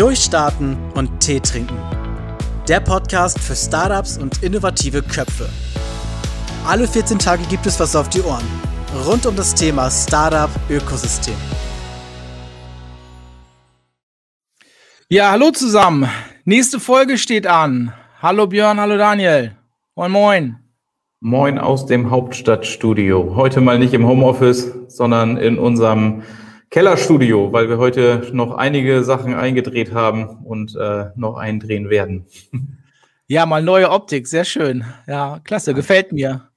Durchstarten und Tee trinken. Der Podcast für Startups und innovative Köpfe. Alle 14 Tage gibt es was auf die Ohren. Rund um das Thema Startup-Ökosystem. Ja, hallo zusammen. Nächste Folge steht an. Hallo Björn, hallo Daniel. Moin, moin. Moin aus dem Hauptstadtstudio. Heute mal nicht im Homeoffice, sondern in unserem Kellerstudio, weil wir heute noch einige Sachen eingedreht haben und äh, noch eindrehen werden. Ja, mal neue Optik, sehr schön. Ja, klasse, gefällt mir.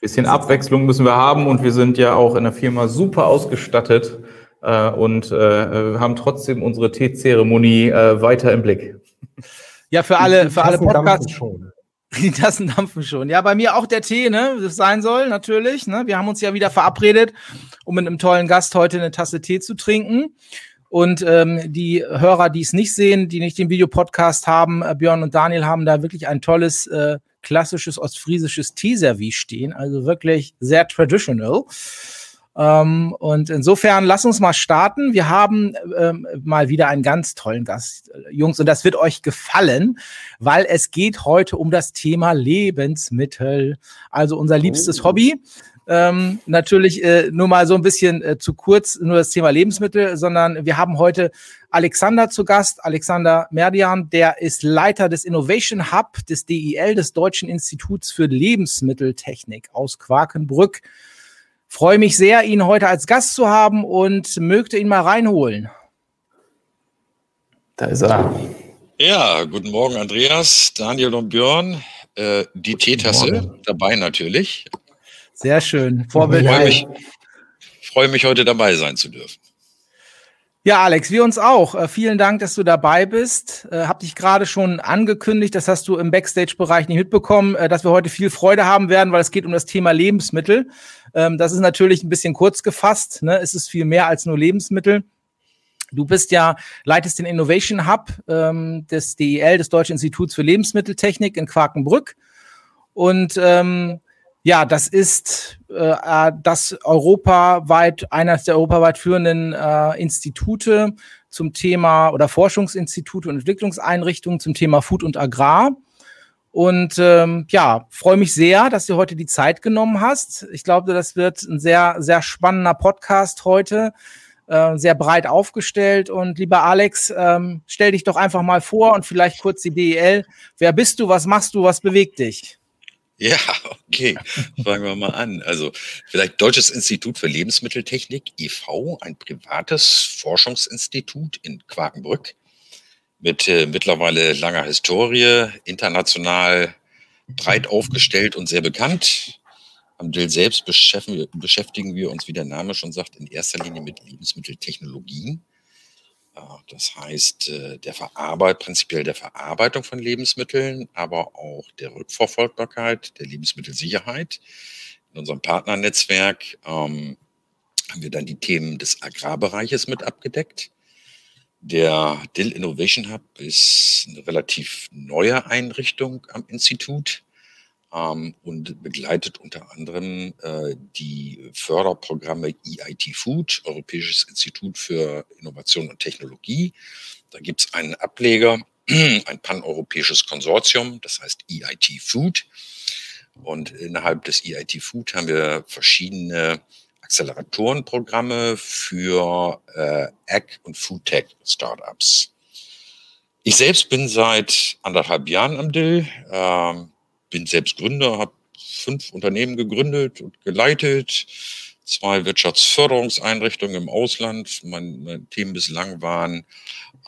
Bisschen Abwechslung müssen wir haben und wir sind ja auch in der Firma super ausgestattet äh, und äh, haben trotzdem unsere Teezeremonie äh, weiter im Blick. Ja, für alle, für alle Podcasts. Die Tassen dampfen schon. Ja, bei mir auch der Tee, ne? Das sein soll, natürlich. Ne? Wir haben uns ja wieder verabredet, um mit einem tollen Gast heute eine Tasse Tee zu trinken. Und ähm, die Hörer, die es nicht sehen, die nicht den Videopodcast haben, äh, Björn und Daniel haben da wirklich ein tolles äh, klassisches ostfriesisches Teeservice stehen. Also wirklich sehr traditional. Ähm, und insofern, lass uns mal starten. Wir haben ähm, mal wieder einen ganz tollen Gast, äh, Jungs, und das wird euch gefallen, weil es geht heute um das Thema Lebensmittel, also unser liebstes oh. Hobby. Ähm, natürlich äh, nur mal so ein bisschen äh, zu kurz, nur das Thema Lebensmittel, sondern wir haben heute Alexander zu Gast, Alexander Merdian, der ist Leiter des Innovation Hub des DIL, des Deutschen Instituts für Lebensmitteltechnik aus Quakenbrück. Freue mich sehr, ihn heute als Gast zu haben und möchte ihn mal reinholen. Da ist er. Ja, guten Morgen, Andreas, Daniel und Björn. Äh, die Teetasse dabei natürlich. Sehr schön. Vorbild. Freue mich, freue mich, heute dabei sein zu dürfen. Ja, Alex, wir uns auch. Äh, vielen Dank, dass du dabei bist. Äh, hab dich gerade schon angekündigt, das hast du im Backstage-Bereich nicht mitbekommen, äh, dass wir heute viel Freude haben werden, weil es geht um das Thema Lebensmittel. Ähm, das ist natürlich ein bisschen kurz gefasst. Ne? Es ist viel mehr als nur Lebensmittel. Du bist ja, leitest den Innovation Hub ähm, des DEL, des Deutschen Instituts für Lebensmitteltechnik in Quakenbrück. Und ähm, ja, das ist äh, äh, das europaweit, eines der europaweit führenden äh, Institute zum Thema oder Forschungsinstitute und Entwicklungseinrichtungen zum Thema Food und Agrar. Und ähm, ja, freue mich sehr, dass du heute die Zeit genommen hast. Ich glaube, das wird ein sehr, sehr spannender Podcast heute, äh, sehr breit aufgestellt. Und lieber Alex, ähm, stell dich doch einfach mal vor und vielleicht kurz die DEL. Wer bist du, was machst du, was bewegt dich? Ja, okay. Fangen wir mal an. Also vielleicht Deutsches Institut für Lebensmitteltechnik, e.V., ein privates Forschungsinstitut in Quakenbrück mit äh, mittlerweile langer Historie, international breit aufgestellt und sehr bekannt. Am Dill selbst beschäftigen wir uns, wie der Name schon sagt, in erster Linie mit Lebensmitteltechnologien. Das heißt, äh, der Verarbeit, prinzipiell der Verarbeitung von Lebensmitteln, aber auch der Rückverfolgbarkeit, der Lebensmittelsicherheit. In unserem Partnernetzwerk ähm, haben wir dann die Themen des Agrarbereiches mit abgedeckt. Der Dill Innovation Hub ist eine relativ neue Einrichtung am Institut ähm, und begleitet unter anderem äh, die Förderprogramme EIT Food, Europäisches Institut für Innovation und Technologie. Da gibt es einen Ableger, ein paneuropäisches Konsortium, das heißt EIT Food. Und innerhalb des EIT Food haben wir verschiedene Acceleratorenprogramme für äh, Ag- und Foodtech-Startups. Ich selbst bin seit anderthalb Jahren am Dill. Ähm, bin selbst Gründer, habe fünf Unternehmen gegründet und geleitet, zwei Wirtschaftsförderungseinrichtungen im Ausland. Mein, meine Themen bislang waren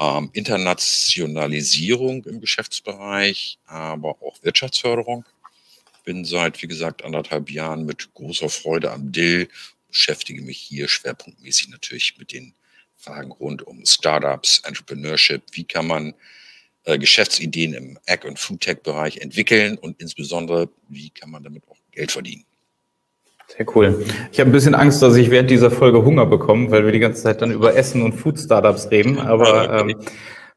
ähm, Internationalisierung im Geschäftsbereich, aber auch Wirtschaftsförderung. Bin seit, wie gesagt, anderthalb Jahren mit großer Freude am Dill, beschäftige mich hier schwerpunktmäßig natürlich mit den Fragen rund um Startups, Entrepreneurship. Wie kann man äh, Geschäftsideen im Ag- und Foodtech-Bereich entwickeln und insbesondere, wie kann man damit auch Geld verdienen. Sehr cool. Ich habe ein bisschen Angst, dass ich während dieser Folge Hunger bekomme, weil wir die ganze Zeit dann über Essen und Food-Startups reden. Aber ähm,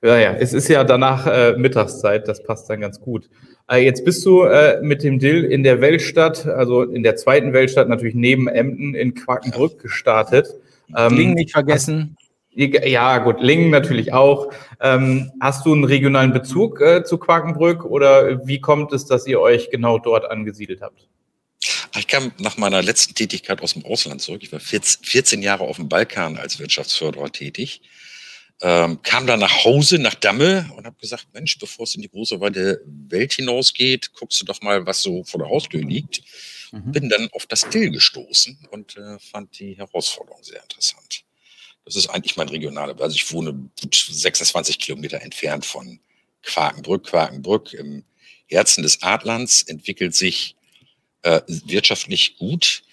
ja, ja, es ist ja danach äh, Mittagszeit, das passt dann ganz gut. Äh, jetzt bist du äh, mit dem Dill in der Weltstadt, also in der zweiten Weltstadt, natürlich neben Emden in Quakenbrück gestartet. Ähm, Kling nicht vergessen. Ja, gut, Lingen natürlich auch. Ähm, hast du einen regionalen Bezug äh, zu Quakenbrück oder wie kommt es, dass ihr euch genau dort angesiedelt habt? Ich kam nach meiner letzten Tätigkeit aus dem Ausland zurück. Ich war 14 Jahre auf dem Balkan als Wirtschaftsförderer tätig. Ähm, kam dann nach Hause, nach Damme und habe gesagt, Mensch, bevor es in die große weite Welt hinausgeht, guckst du doch mal, was so vor der Haustür liegt. Mhm. Bin dann auf das Dill gestoßen und äh, fand die Herausforderung sehr interessant. Das ist eigentlich mein regionaler, also ich wohne 26 Kilometer entfernt von Quakenbrück. Quakenbrück im Herzen des Adlands entwickelt sich äh, wirtschaftlich gut.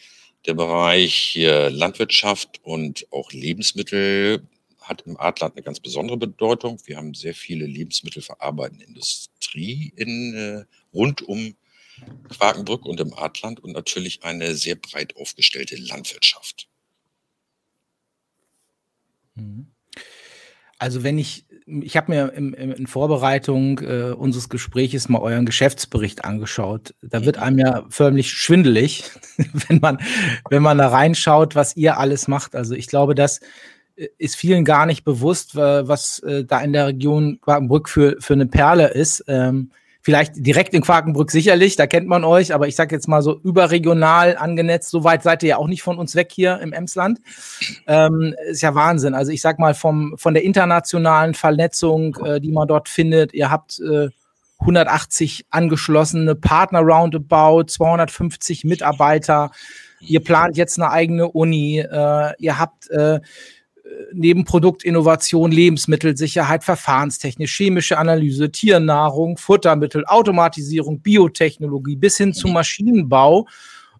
Der Bereich äh, Landwirtschaft und auch Lebensmittel hat im Adland eine ganz besondere Bedeutung. Wir haben sehr viele lebensmittelverarbeitende Industrie in, äh, rund um Quakenbrück und im Adland und natürlich eine sehr breit aufgestellte Landwirtschaft. Mhm. Also wenn ich, ich habe mir im, im, in Vorbereitung äh, unseres Gespräches mal euren Geschäftsbericht angeschaut. Da wird einem ja förmlich schwindelig, wenn man, wenn man da reinschaut, was ihr alles macht. Also ich glaube, das äh, ist vielen gar nicht bewusst, was äh, da in der Region Quakenbrück für, für eine Perle ist. Ähm, Vielleicht direkt in Quakenbrück sicherlich, da kennt man euch, aber ich sage jetzt mal so überregional angenetzt, so weit seid ihr ja auch nicht von uns weg hier im Emsland. Ähm, ist ja Wahnsinn. Also ich sag mal vom, von der internationalen Vernetzung, äh, die man dort findet, ihr habt äh, 180 angeschlossene Partner roundabout, 250 Mitarbeiter. Ihr plant jetzt eine eigene Uni. Äh, ihr habt äh, neben Produktinnovation, Lebensmittelsicherheit, Verfahrenstechnik, chemische Analyse, Tiernahrung, Futtermittel, Automatisierung, Biotechnologie bis hin zum Maschinenbau,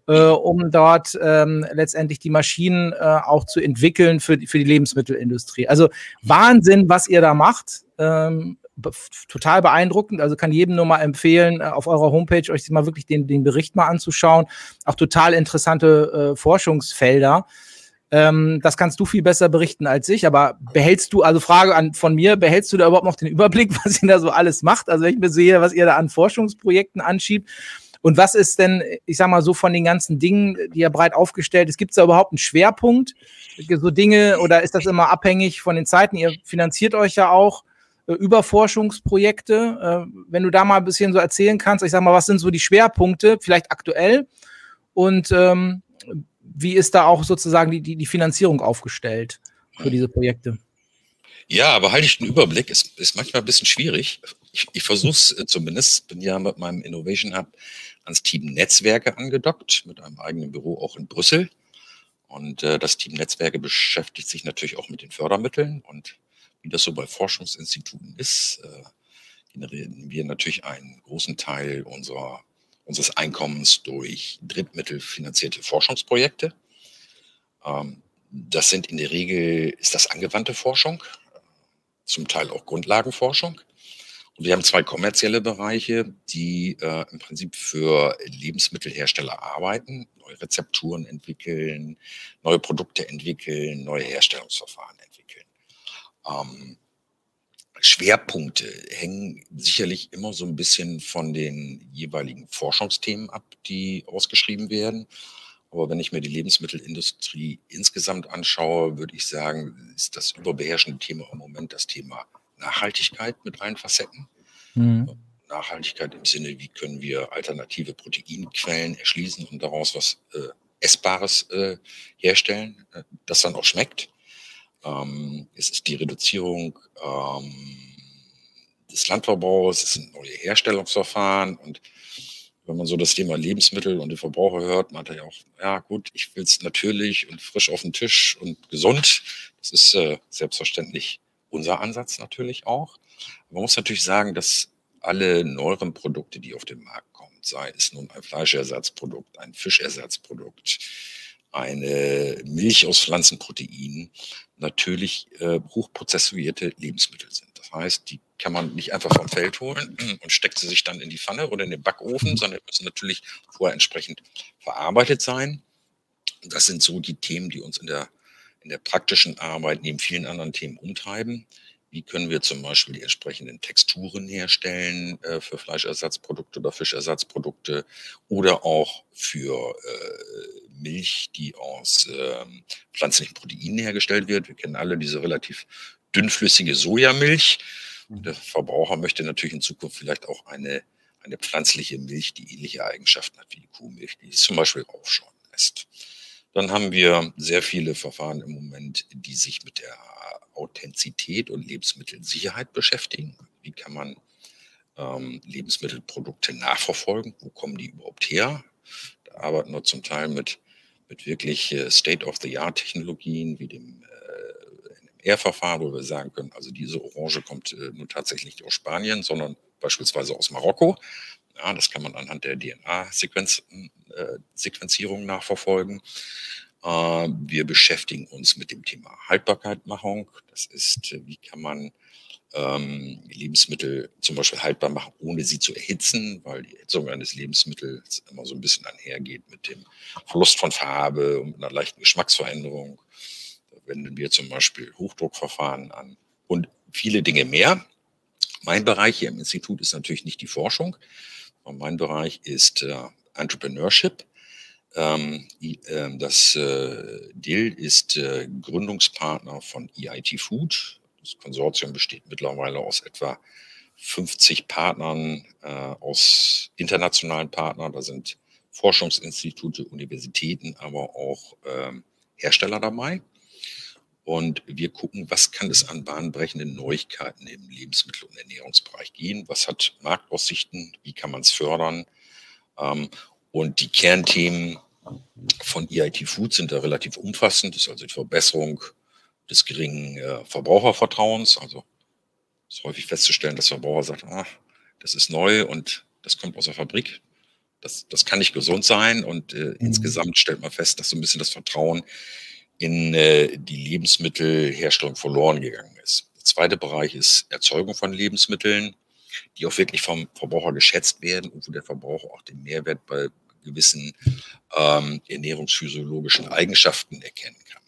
äh, um dort ähm, letztendlich die Maschinen äh, auch zu entwickeln für, für die Lebensmittelindustrie. Also Wahnsinn, was ihr da macht. Ähm, total beeindruckend. Also kann jedem nur mal empfehlen, äh, auf eurer Homepage euch mal wirklich den, den Bericht mal anzuschauen. Auch total interessante äh, Forschungsfelder. Ähm, das kannst du viel besser berichten als ich. Aber behältst du, also Frage an, von mir, behältst du da überhaupt noch den Überblick, was ihr da so alles macht? Also wenn ich mir sehe, was ihr da an Forschungsprojekten anschiebt. Und was ist denn, ich sag mal so, von den ganzen Dingen, die ihr breit aufgestellt ist, gibt es da überhaupt einen Schwerpunkt? So Dinge, oder ist das immer abhängig von den Zeiten? Ihr finanziert euch ja auch äh, über Forschungsprojekte. Äh, wenn du da mal ein bisschen so erzählen kannst, ich sag mal, was sind so die Schwerpunkte, vielleicht aktuell? Und ähm, wie ist da auch sozusagen die, die, die Finanzierung aufgestellt für diese Projekte? Ja, aber halte ich den Überblick, ist, ist manchmal ein bisschen schwierig. Ich, ich versuche es äh, zumindest, bin ja mit meinem Innovation Hub ans Team Netzwerke angedockt, mit einem eigenen Büro auch in Brüssel. Und äh, das Team Netzwerke beschäftigt sich natürlich auch mit den Fördermitteln. Und wie das so bei Forschungsinstituten ist, äh, generieren wir natürlich einen großen Teil unserer unseres Einkommens durch drittmittelfinanzierte Forschungsprojekte. Ähm, das sind in der Regel, ist das angewandte Forschung, zum Teil auch Grundlagenforschung. Und wir haben zwei kommerzielle Bereiche, die äh, im Prinzip für Lebensmittelhersteller arbeiten, neue Rezepturen entwickeln, neue Produkte entwickeln, neue Herstellungsverfahren entwickeln. Ähm, Schwerpunkte hängen sicherlich immer so ein bisschen von den jeweiligen Forschungsthemen ab, die ausgeschrieben werden. Aber wenn ich mir die Lebensmittelindustrie insgesamt anschaue, würde ich sagen, ist das überbeherrschende Thema im Moment das Thema Nachhaltigkeit mit allen Facetten. Mhm. Nachhaltigkeit im Sinne, wie können wir alternative Proteinquellen erschließen und daraus was äh, Essbares äh, herstellen, äh, das dann auch schmeckt. Ähm, es ist die Reduzierung ähm, des Landverbrauchs, es sind neue Herstellungsverfahren und wenn man so das Thema Lebensmittel und den Verbraucher hört, meint er ja auch, ja gut, ich will es natürlich und frisch auf den Tisch und gesund. Das ist äh, selbstverständlich unser Ansatz natürlich auch. Man muss natürlich sagen, dass alle neueren Produkte, die auf den Markt kommen, sei es nun ein Fleischersatzprodukt, ein Fischersatzprodukt, eine Milch aus Pflanzenproteinen natürlich äh, hochprozessuierte Lebensmittel sind. Das heißt, die kann man nicht einfach vom Feld holen und steckt sie sich dann in die Pfanne oder in den Backofen, mhm. sondern müssen natürlich vorher entsprechend verarbeitet sein. Das sind so die Themen, die uns in der, in der praktischen Arbeit neben vielen anderen Themen umtreiben. Wie können wir zum Beispiel die entsprechenden Texturen herstellen äh, für Fleischersatzprodukte oder Fischersatzprodukte oder auch für äh, Milch, die aus äh, pflanzlichen Proteinen hergestellt wird. Wir kennen alle diese relativ dünnflüssige Sojamilch. Mhm. Der Verbraucher möchte natürlich in Zukunft vielleicht auch eine, eine pflanzliche Milch, die ähnliche Eigenschaften hat wie die Kuhmilch, die zum Beispiel aufschauen lässt. Dann haben wir sehr viele Verfahren im Moment, die sich mit der Authentizität und Lebensmittelsicherheit beschäftigen. Wie kann man ähm, Lebensmittelprodukte nachverfolgen? Wo kommen die überhaupt her? Da arbeiten wir zum Teil mit, mit wirklich äh, State-of-the-Art-Technologien wie dem äh, NMR-Verfahren, wo wir sagen können, also diese Orange kommt äh, nur tatsächlich nicht aus Spanien, sondern beispielsweise aus Marokko. Ja, das kann man anhand der DNA-Sequenzierung äh, nachverfolgen. Äh, wir beschäftigen uns mit dem Thema Haltbarkeitmachung. Das ist, äh, wie kann man ähm, Lebensmittel zum Beispiel haltbar machen, ohne sie zu erhitzen, weil die Erhitzung eines Lebensmittels immer so ein bisschen einhergeht mit dem Verlust von Farbe und einer leichten Geschmacksveränderung. Da wenden wir zum Beispiel Hochdruckverfahren an und viele Dinge mehr. Mein Bereich hier im Institut ist natürlich nicht die Forschung. Mein Bereich ist äh, Entrepreneurship. Ähm, ähm, das äh, DIL ist äh, Gründungspartner von EIT Food. Das Konsortium besteht mittlerweile aus etwa 50 Partnern, äh, aus internationalen Partnern. Da sind Forschungsinstitute, Universitäten, aber auch ähm, Hersteller dabei. Und wir gucken, was kann es an bahnbrechenden Neuigkeiten im Lebensmittel- und Ernährungsbereich gehen? Was hat Marktaussichten? Wie kann man es fördern? Und die Kernthemen von EIT Food sind da relativ umfassend. Das ist also die Verbesserung des geringen äh, Verbrauchervertrauens. Also ist häufig festzustellen, dass Verbraucher sagen, ah, das ist neu und das kommt aus der Fabrik. Das, das kann nicht gesund sein. Und äh, mhm. insgesamt stellt man fest, dass so ein bisschen das Vertrauen in äh, die Lebensmittelherstellung verloren gegangen ist. Der zweite Bereich ist Erzeugung von Lebensmitteln, die auch wirklich vom Verbraucher geschätzt werden und wo der Verbraucher auch den Mehrwert bei gewissen ähm, ernährungsphysiologischen Eigenschaften erkennen kann.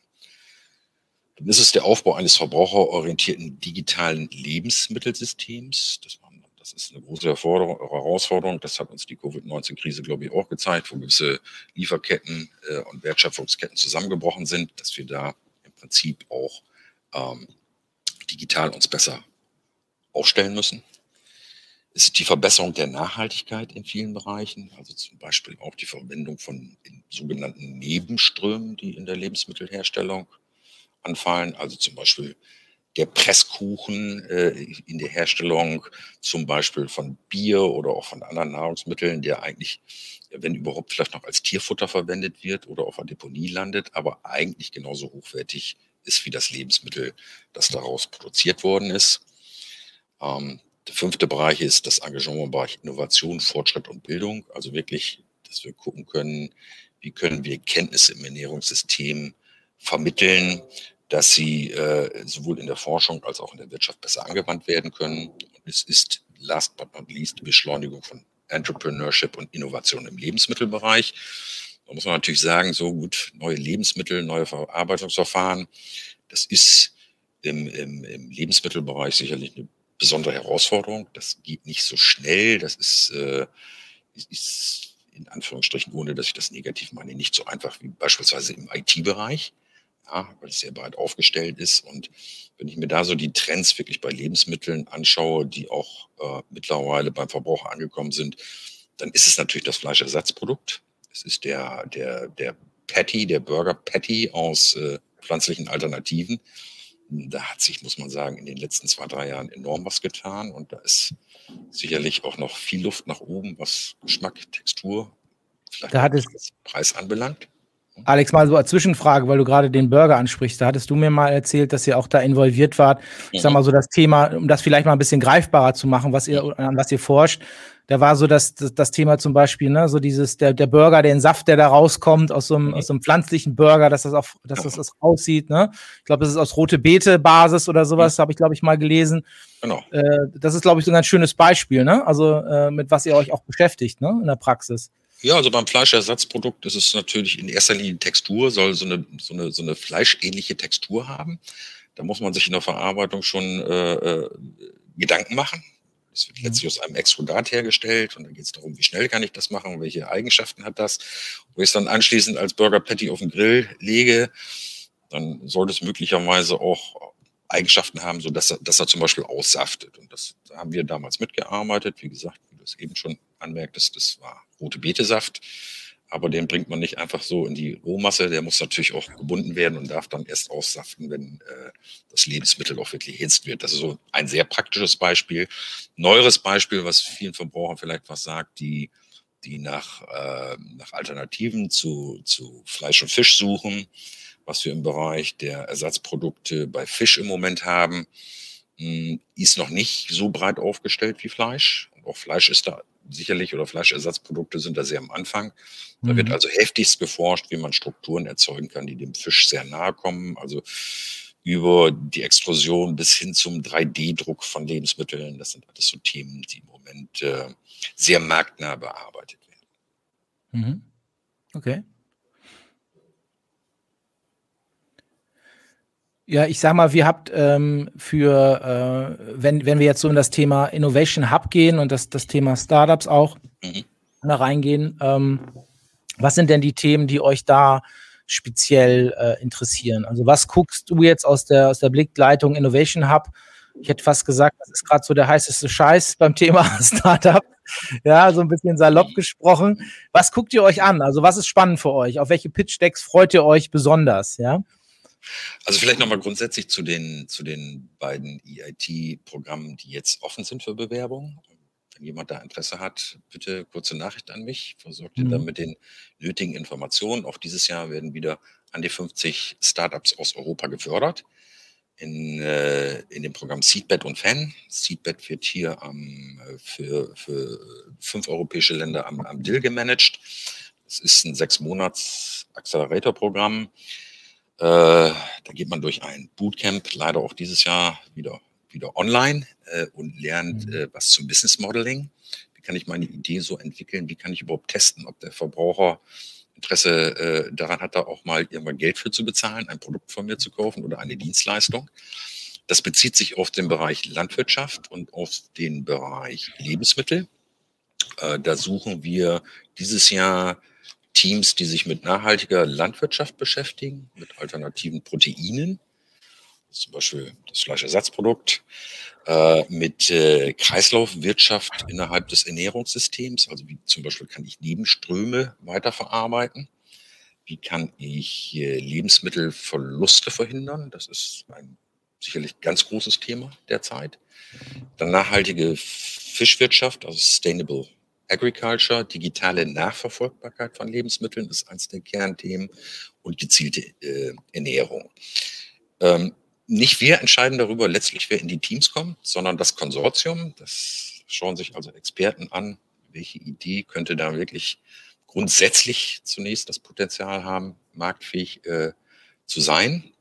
Dann ist es der Aufbau eines verbraucherorientierten digitalen Lebensmittelsystems. Das, das ist eine große Herausforderung. Das hat uns die Covid-19-Krise, glaube ich, auch gezeigt, wo gewisse Lieferketten äh, und Wertschöpfungsketten zusammengebrochen sind, dass wir da im Prinzip auch ähm, digital uns besser aufstellen müssen ist die Verbesserung der Nachhaltigkeit in vielen Bereichen, also zum Beispiel auch die Verwendung von sogenannten Nebenströmen, die in der Lebensmittelherstellung anfallen, also zum Beispiel der Presskuchen äh, in der Herstellung zum Beispiel von Bier oder auch von anderen Nahrungsmitteln, der eigentlich, wenn überhaupt, vielleicht noch als Tierfutter verwendet wird oder auf einer Deponie landet, aber eigentlich genauso hochwertig ist wie das Lebensmittel, das daraus produziert worden ist. Ähm, der fünfte Bereich ist das Engagement im Bereich Innovation, Fortschritt und Bildung. Also wirklich, dass wir gucken können, wie können wir Kenntnisse im Ernährungssystem vermitteln, dass sie äh, sowohl in der Forschung als auch in der Wirtschaft besser angewandt werden können. Und es ist last but not least die Beschleunigung von Entrepreneurship und Innovation im Lebensmittelbereich. Da muss man natürlich sagen, so gut, neue Lebensmittel, neue Verarbeitungsverfahren, das ist im, im, im Lebensmittelbereich sicherlich eine besondere Herausforderung. Das geht nicht so schnell. Das ist, äh, ist in Anführungsstrichen, ohne dass ich das negativ meine, nicht so einfach wie beispielsweise im IT-Bereich, ja, weil es sehr breit aufgestellt ist. Und wenn ich mir da so die Trends wirklich bei Lebensmitteln anschaue, die auch äh, mittlerweile beim Verbraucher angekommen sind, dann ist es natürlich das Fleischersatzprodukt. Es ist der, der, der Patty, der Burger Patty aus äh, pflanzlichen Alternativen da hat sich, muss man sagen, in den letzten zwei, drei Jahren enorm was getan. Und da ist sicherlich auch noch viel Luft nach oben, was Geschmack, Textur, vielleicht da hat es, Preis anbelangt. Alex, mal so als Zwischenfrage, weil du gerade den Burger ansprichst. Da hattest du mir mal erzählt, dass ihr auch da involviert wart. Ich sag mhm. mal so das Thema, um das vielleicht mal ein bisschen greifbarer zu machen, was ihr, an was ihr forscht. Da war so das, das, das Thema zum Beispiel, ne, so dieses, der, der Burger, den Saft, der da rauskommt aus so einem, mhm. aus so einem pflanzlichen Burger, dass das auch, dass das, das aussieht, ne? Ich glaube, das ist aus rote Beete Basis oder sowas, mhm. habe ich, glaube ich, mal gelesen. Genau. Äh, das ist, glaube ich, so ein ganz schönes Beispiel, ne? Also, äh, mit was ihr euch auch beschäftigt, ne, in der Praxis. Ja, also beim Fleischersatzprodukt ist es natürlich in erster Linie Textur, soll so eine, so eine, so eine fleischähnliche Textur haben. Da muss man sich in der Verarbeitung schon äh, äh, Gedanken machen. Es wird letztlich aus einem Extrudat hergestellt und dann geht es darum, wie schnell kann ich das machen, welche Eigenschaften hat das. Wo ich es dann anschließend als Burger Patty auf den Grill lege, dann sollte es möglicherweise auch Eigenschaften haben, so dass er, dass er zum Beispiel aussaftet. Und das da haben wir damals mitgearbeitet. Wie gesagt, es eben schon anmerktest, das war rote Betesaft. Aber den bringt man nicht einfach so in die Rohmasse. Der muss natürlich auch gebunden werden und darf dann erst aussaften, wenn äh, das Lebensmittel auch wirklich erhitzt wird. Das ist so ein sehr praktisches Beispiel. Neueres Beispiel, was vielen Verbrauchern vielleicht was sagt, die, die nach, äh, nach Alternativen zu, zu Fleisch und Fisch suchen was wir im Bereich der Ersatzprodukte bei Fisch im Moment haben, hm, ist noch nicht so breit aufgestellt wie Fleisch. Auch Fleisch ist da sicherlich oder Fleischersatzprodukte sind da sehr am Anfang. Da mhm. wird also heftigst geforscht, wie man Strukturen erzeugen kann, die dem Fisch sehr nahe kommen. Also über die Explosion bis hin zum 3D-Druck von Lebensmitteln. Das sind alles so Themen, die im Moment äh, sehr marktnah bearbeitet werden. Mhm. Okay. Ja, ich sag mal, wir habt ähm, für, äh, wenn, wenn wir jetzt so in das Thema Innovation Hub gehen und das, das Thema Startups auch mhm. da reingehen, ähm, was sind denn die Themen, die euch da speziell äh, interessieren? Also was guckst du jetzt aus der, aus der Blickleitung Innovation Hub? Ich hätte fast gesagt, das ist gerade so der heißeste Scheiß beim Thema Startup. Ja, so ein bisschen salopp gesprochen. Was guckt ihr euch an? Also was ist spannend für euch? Auf welche Pitch-Decks freut ihr euch besonders? Ja? Also vielleicht nochmal grundsätzlich zu den, zu den beiden EIT-Programmen, die jetzt offen sind für Bewerbung. Wenn jemand da Interesse hat, bitte kurze Nachricht an mich. Versorgt ihr mhm. dann mit den nötigen Informationen. Auch dieses Jahr werden wieder an die 50 Startups aus Europa gefördert in, äh, in dem Programm Seedbed und Fan. Seedbed wird hier am, für, für fünf europäische Länder am, am DIL gemanagt. Es ist ein sechs Monats Accelerator-Programm. Äh, da geht man durch ein Bootcamp, leider auch dieses Jahr wieder, wieder online äh, und lernt mhm. äh, was zum Business Modeling. Wie kann ich meine Idee so entwickeln? Wie kann ich überhaupt testen, ob der Verbraucher Interesse daran hat, da auch mal irgendwann Geld für zu bezahlen, ein Produkt von mir zu kaufen oder eine Dienstleistung. Das bezieht sich auf den Bereich Landwirtschaft und auf den Bereich Lebensmittel. Da suchen wir dieses Jahr Teams, die sich mit nachhaltiger Landwirtschaft beschäftigen, mit alternativen Proteinen, zum Beispiel das Fleischersatzprodukt, äh, mit äh, Kreislaufwirtschaft innerhalb des Ernährungssystems, also wie zum Beispiel kann ich Nebenströme weiterverarbeiten, wie kann ich äh, Lebensmittelverluste verhindern, das ist ein sicherlich ganz großes Thema derzeit. Dann nachhaltige Fischwirtschaft, also Sustainable Agriculture, digitale Nachverfolgbarkeit von Lebensmitteln ist eines der Kernthemen und gezielte äh, Ernährung. Ähm, nicht wir entscheiden darüber letztlich, wer in die Teams kommt, sondern das Konsortium. Das schauen sich also Experten an, welche Idee könnte da wirklich grundsätzlich zunächst das Potenzial haben, marktfähig äh, zu sein.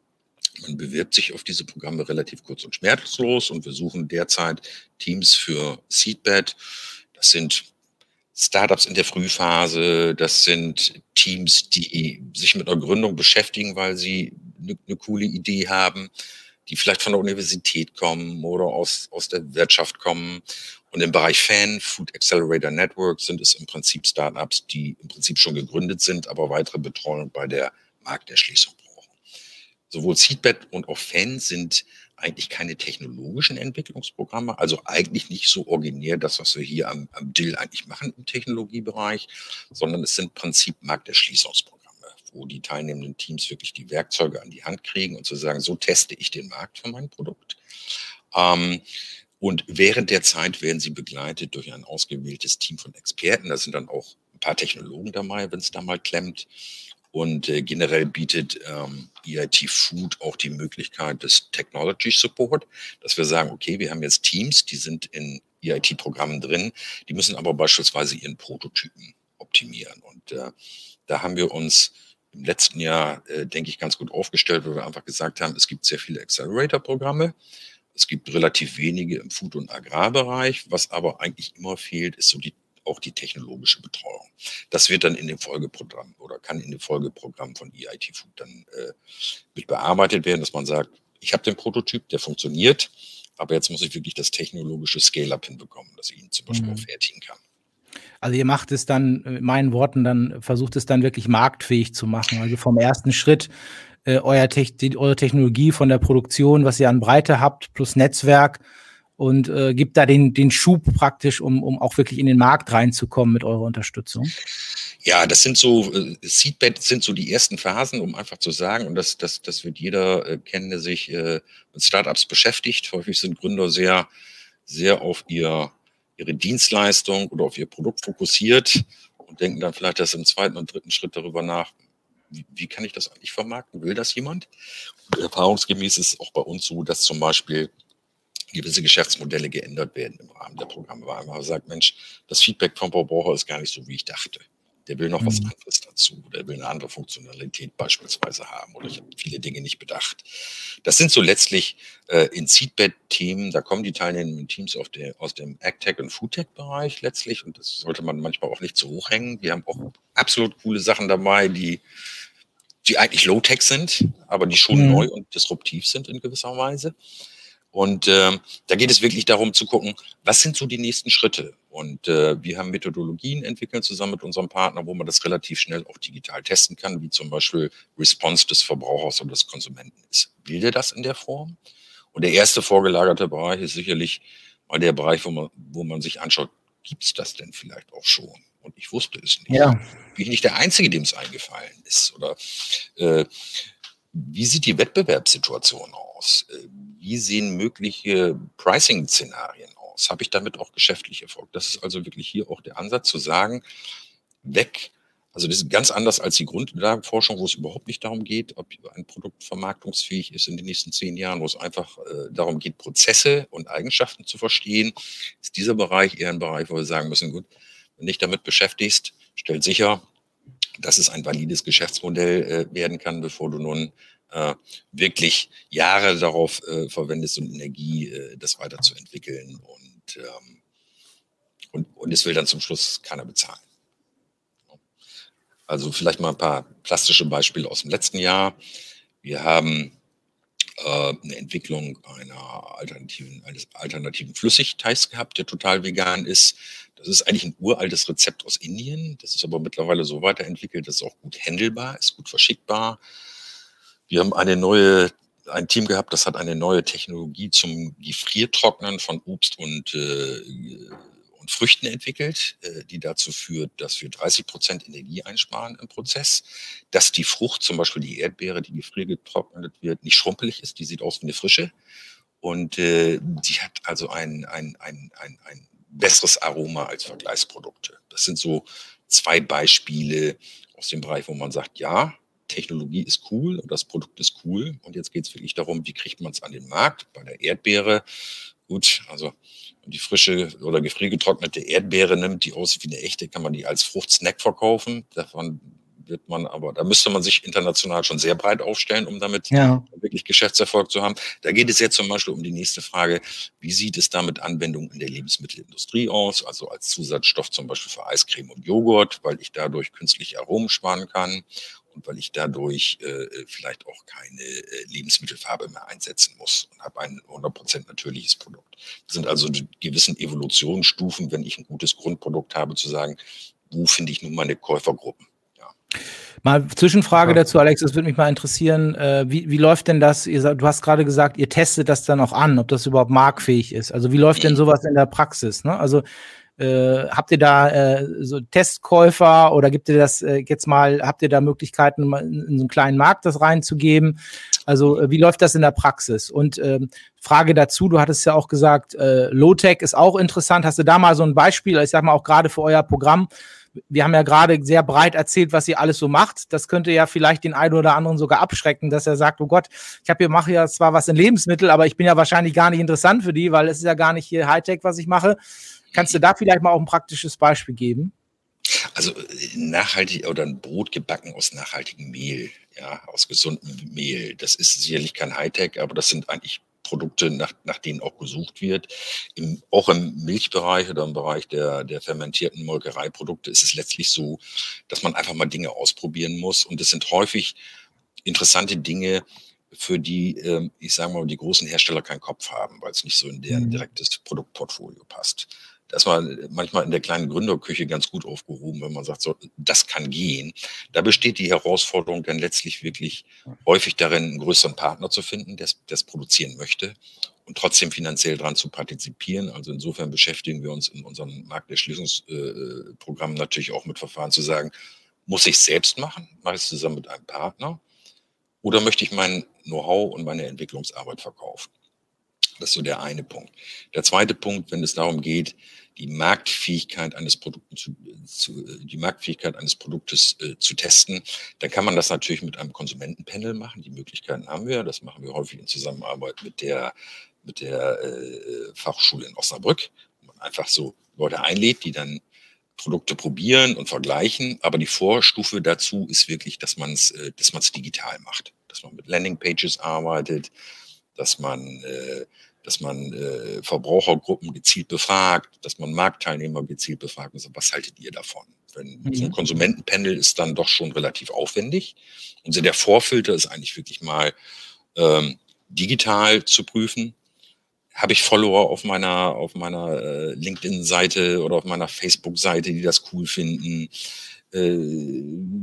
Man bewirbt sich auf diese Programme relativ kurz und schmerzlos und wir suchen derzeit Teams für Seedbed. Das sind Startups in der Frühphase, das sind Teams, die sich mit einer Gründung beschäftigen, weil sie eine, eine coole Idee haben, die vielleicht von der Universität kommen oder aus, aus der Wirtschaft kommen. Und im Bereich Fan, Food Accelerator Network, sind es im Prinzip Startups, die im Prinzip schon gegründet sind, aber weitere Betreuung bei der Markterschließung brauchen. Sowohl Seedbed und auch Fan sind eigentlich keine technologischen Entwicklungsprogramme, also eigentlich nicht so originär das, was wir hier am, am DIL eigentlich machen im Technologiebereich, sondern es sind Prinzip Markterschließungsprogramme, wo die teilnehmenden Teams wirklich die Werkzeuge an die Hand kriegen und zu sagen, so teste ich den Markt für mein Produkt. Ähm, und während der Zeit werden sie begleitet durch ein ausgewähltes Team von Experten. Da sind dann auch ein paar Technologen dabei, wenn es da mal klemmt. Und äh, generell bietet ähm, EIT Food auch die Möglichkeit des Technology Support, dass wir sagen, okay, wir haben jetzt Teams, die sind in EIT-Programmen drin, die müssen aber beispielsweise ihren Prototypen optimieren. Und äh, da haben wir uns im letzten Jahr, äh, denke ich, ganz gut aufgestellt, weil wir einfach gesagt haben, es gibt sehr viele Accelerator-Programme. Es gibt relativ wenige im Food- und Agrarbereich. Was aber eigentlich immer fehlt, ist so die auch die technologische Betreuung. Das wird dann in dem Folgeprogramm oder kann in dem Folgeprogramm von EIT Food dann äh, mit bearbeitet werden, dass man sagt, ich habe den Prototyp, der funktioniert, aber jetzt muss ich wirklich das technologische Scale-up hinbekommen, dass ich ihn zum Beispiel mhm. auch fertigen kann. Also ihr macht es dann, in meinen Worten, dann versucht es dann wirklich marktfähig zu machen. Also vom ersten Schritt äh, euer Te eure Technologie von der Produktion, was ihr an Breite habt, plus Netzwerk und äh, gibt da den, den Schub praktisch, um, um auch wirklich in den Markt reinzukommen mit eurer Unterstützung? Ja, das sind so, äh, Seedbed sind so die ersten Phasen, um einfach zu sagen, und das, das, das wird jeder äh, kennen, der sich äh, mit Startups beschäftigt. Häufig sind Gründer sehr, sehr auf ihr, ihre Dienstleistung oder auf ihr Produkt fokussiert und denken dann vielleicht erst im zweiten und dritten Schritt darüber nach, wie, wie kann ich das eigentlich vermarkten? Will das jemand? Und erfahrungsgemäß ist es auch bei uns so, dass zum Beispiel gewisse Geschäftsmodelle geändert werden im Rahmen der Programme, weil man sagt, Mensch, das Feedback vom Verbraucher ist gar nicht so, wie ich dachte. Der will noch mhm. was anderes dazu. Der will eine andere Funktionalität beispielsweise haben. Oder ich habe viele Dinge nicht bedacht. Das sind so letztlich äh, in Seedbed-Themen, da kommen die teilnehmenden Teams der, aus dem AgTech und Foodtech-Bereich letztlich. Und das sollte man manchmal auch nicht zu hoch hängen. Wir haben auch absolut coole Sachen dabei, die die eigentlich Low-Tech sind, aber die schon mhm. neu und disruptiv sind in gewisser Weise. Und äh, da geht es wirklich darum zu gucken, was sind so die nächsten Schritte? Und äh, wir haben Methodologien entwickelt zusammen mit unserem Partner, wo man das relativ schnell auch digital testen kann, wie zum Beispiel Response des Verbrauchers oder des Konsumenten ist. Will der das in der Form? Und der erste vorgelagerte Bereich ist sicherlich mal der Bereich, wo man, wo man sich anschaut, gibt es das denn vielleicht auch schon? Und ich wusste es nicht. Ja. Bin ich nicht der Einzige, dem es eingefallen ist? Oder äh, wie sieht die Wettbewerbssituation aus? Äh, wie sehen mögliche Pricing-Szenarien aus? Habe ich damit auch geschäftlich Erfolg? Das ist also wirklich hier auch der Ansatz zu sagen, weg. Also das ist ganz anders als die Grundlagenforschung, wo es überhaupt nicht darum geht, ob ein Produkt vermarktungsfähig ist in den nächsten zehn Jahren, wo es einfach äh, darum geht, Prozesse und Eigenschaften zu verstehen, ist dieser Bereich eher ein Bereich, wo wir sagen müssen, gut, wenn du dich damit beschäftigst, stell sicher, dass es ein valides Geschäftsmodell äh, werden kann, bevor du nun äh, wirklich Jahre darauf äh, verwendest und Energie, äh, das weiterzuentwickeln. Und, ähm, und, und es will dann zum Schluss keiner bezahlen. Also vielleicht mal ein paar plastische Beispiele aus dem letzten Jahr. Wir haben äh, eine Entwicklung einer alternativen, eines alternativen Flüssigteigs gehabt, der total vegan ist. Das ist eigentlich ein uraltes Rezept aus Indien. Das ist aber mittlerweile so weiterentwickelt, dass es auch gut handelbar ist, gut verschickbar. Wir haben eine neue, ein Team gehabt, das hat eine neue Technologie zum Gefriertrocknen von Obst und, äh, und Früchten entwickelt, äh, die dazu führt, dass wir 30 Prozent Energie einsparen im Prozess, dass die Frucht, zum Beispiel die Erdbeere, die gefriergetrocknet wird, nicht schrumpelig ist, die sieht aus wie eine frische. Und äh, die hat also ein, ein, ein, ein, ein besseres Aroma als Vergleichsprodukte. Das sind so zwei Beispiele aus dem Bereich, wo man sagt, ja, Technologie ist cool und das Produkt ist cool. Und jetzt geht es wirklich darum, wie kriegt man es an den Markt. Bei der Erdbeere, gut, also die frische oder gefriergetrocknete Erdbeere nimmt, die aussieht wie eine echte, kann man die als Fruchtsnack verkaufen. Davon wird man aber, da müsste man sich international schon sehr breit aufstellen, um damit ja. wirklich Geschäftserfolg zu haben. Da geht es jetzt zum Beispiel um die nächste Frage, wie sieht es da mit Anwendungen in der Lebensmittelindustrie aus, also als Zusatzstoff zum Beispiel für Eiscreme und Joghurt, weil ich dadurch künstliche Aromen sparen kann und weil ich dadurch äh, vielleicht auch keine äh, Lebensmittelfarbe mehr einsetzen muss und habe ein 100% natürliches Produkt. Das sind also die gewissen Evolutionsstufen, wenn ich ein gutes Grundprodukt habe, zu sagen, wo finde ich nun meine Käufergruppen. Ja. Mal Zwischenfrage ja. dazu, Alex, das würde mich mal interessieren. Äh, wie, wie läuft denn das? Ihr, du hast gerade gesagt, ihr testet das dann auch an, ob das überhaupt marktfähig ist. Also wie läuft denn sowas in der Praxis? Ne? Also äh, habt ihr da äh, so Testkäufer oder gibt ihr das äh, jetzt mal, habt ihr da Möglichkeiten, in, in so einen kleinen Markt das reinzugeben? Also äh, wie läuft das in der Praxis? Und ähm, Frage dazu, du hattest ja auch gesagt, äh, Low-Tech ist auch interessant. Hast du da mal so ein Beispiel, ich sag mal auch gerade für euer Programm, wir haben ja gerade sehr breit erzählt, was ihr alles so macht. Das könnte ja vielleicht den einen oder anderen sogar abschrecken, dass er sagt, oh Gott, ich habe hier mache ja zwar was in Lebensmittel, aber ich bin ja wahrscheinlich gar nicht interessant für die, weil es ist ja gar nicht hier Hightech, was ich mache. Kannst du da vielleicht mal auch ein praktisches Beispiel geben? Also nachhaltig oder ein Brot gebacken aus nachhaltigem Mehl, ja, aus gesundem Mehl. Das ist sicherlich kein Hightech, aber das sind eigentlich Produkte, nach, nach denen auch gesucht wird. Im, auch im Milchbereich oder im Bereich der, der fermentierten Molkereiprodukte ist es letztlich so, dass man einfach mal Dinge ausprobieren muss. Und es sind häufig interessante Dinge, für die, ähm, ich sage mal, die großen Hersteller keinen Kopf haben, weil es nicht so in deren mhm. direktes Produktportfolio passt. Da ist man manchmal in der kleinen Gründerküche ganz gut aufgehoben, wenn man sagt, so, das kann gehen. Da besteht die Herausforderung dann letztlich wirklich häufig darin, einen größeren Partner zu finden, der es produzieren möchte und trotzdem finanziell dran zu partizipieren. Also insofern beschäftigen wir uns in unserem Markterschließungsprogramm natürlich auch mit Verfahren zu sagen, muss ich es selbst machen? Mache ich es zusammen mit einem Partner? Oder möchte ich mein Know-how und meine Entwicklungsarbeit verkaufen? Das ist so der eine Punkt. Der zweite Punkt, wenn es darum geht, die Marktfähigkeit eines Produktes zu, zu, die Marktfähigkeit eines Produktes äh, zu testen, dann kann man das natürlich mit einem Konsumentenpanel machen. Die Möglichkeiten haben wir. Das machen wir häufig in Zusammenarbeit mit der mit der äh, Fachschule in Osnabrück, man einfach so Leute einlädt, die dann Produkte probieren und vergleichen. Aber die Vorstufe dazu ist wirklich, dass man es, äh, digital macht, dass man mit Landingpages arbeitet, dass man, äh, dass man äh, Verbrauchergruppen gezielt befragt, dass man Marktteilnehmer gezielt befragt. Und so, was haltet ihr davon? Wenn mhm. so ein Konsumentenpanel ist dann doch schon relativ aufwendig. Und so der Vorfilter ist eigentlich wirklich mal ähm, digital zu prüfen habe ich Follower auf meiner, auf meiner äh, LinkedIn-Seite oder auf meiner Facebook-Seite, die das cool finden? Äh,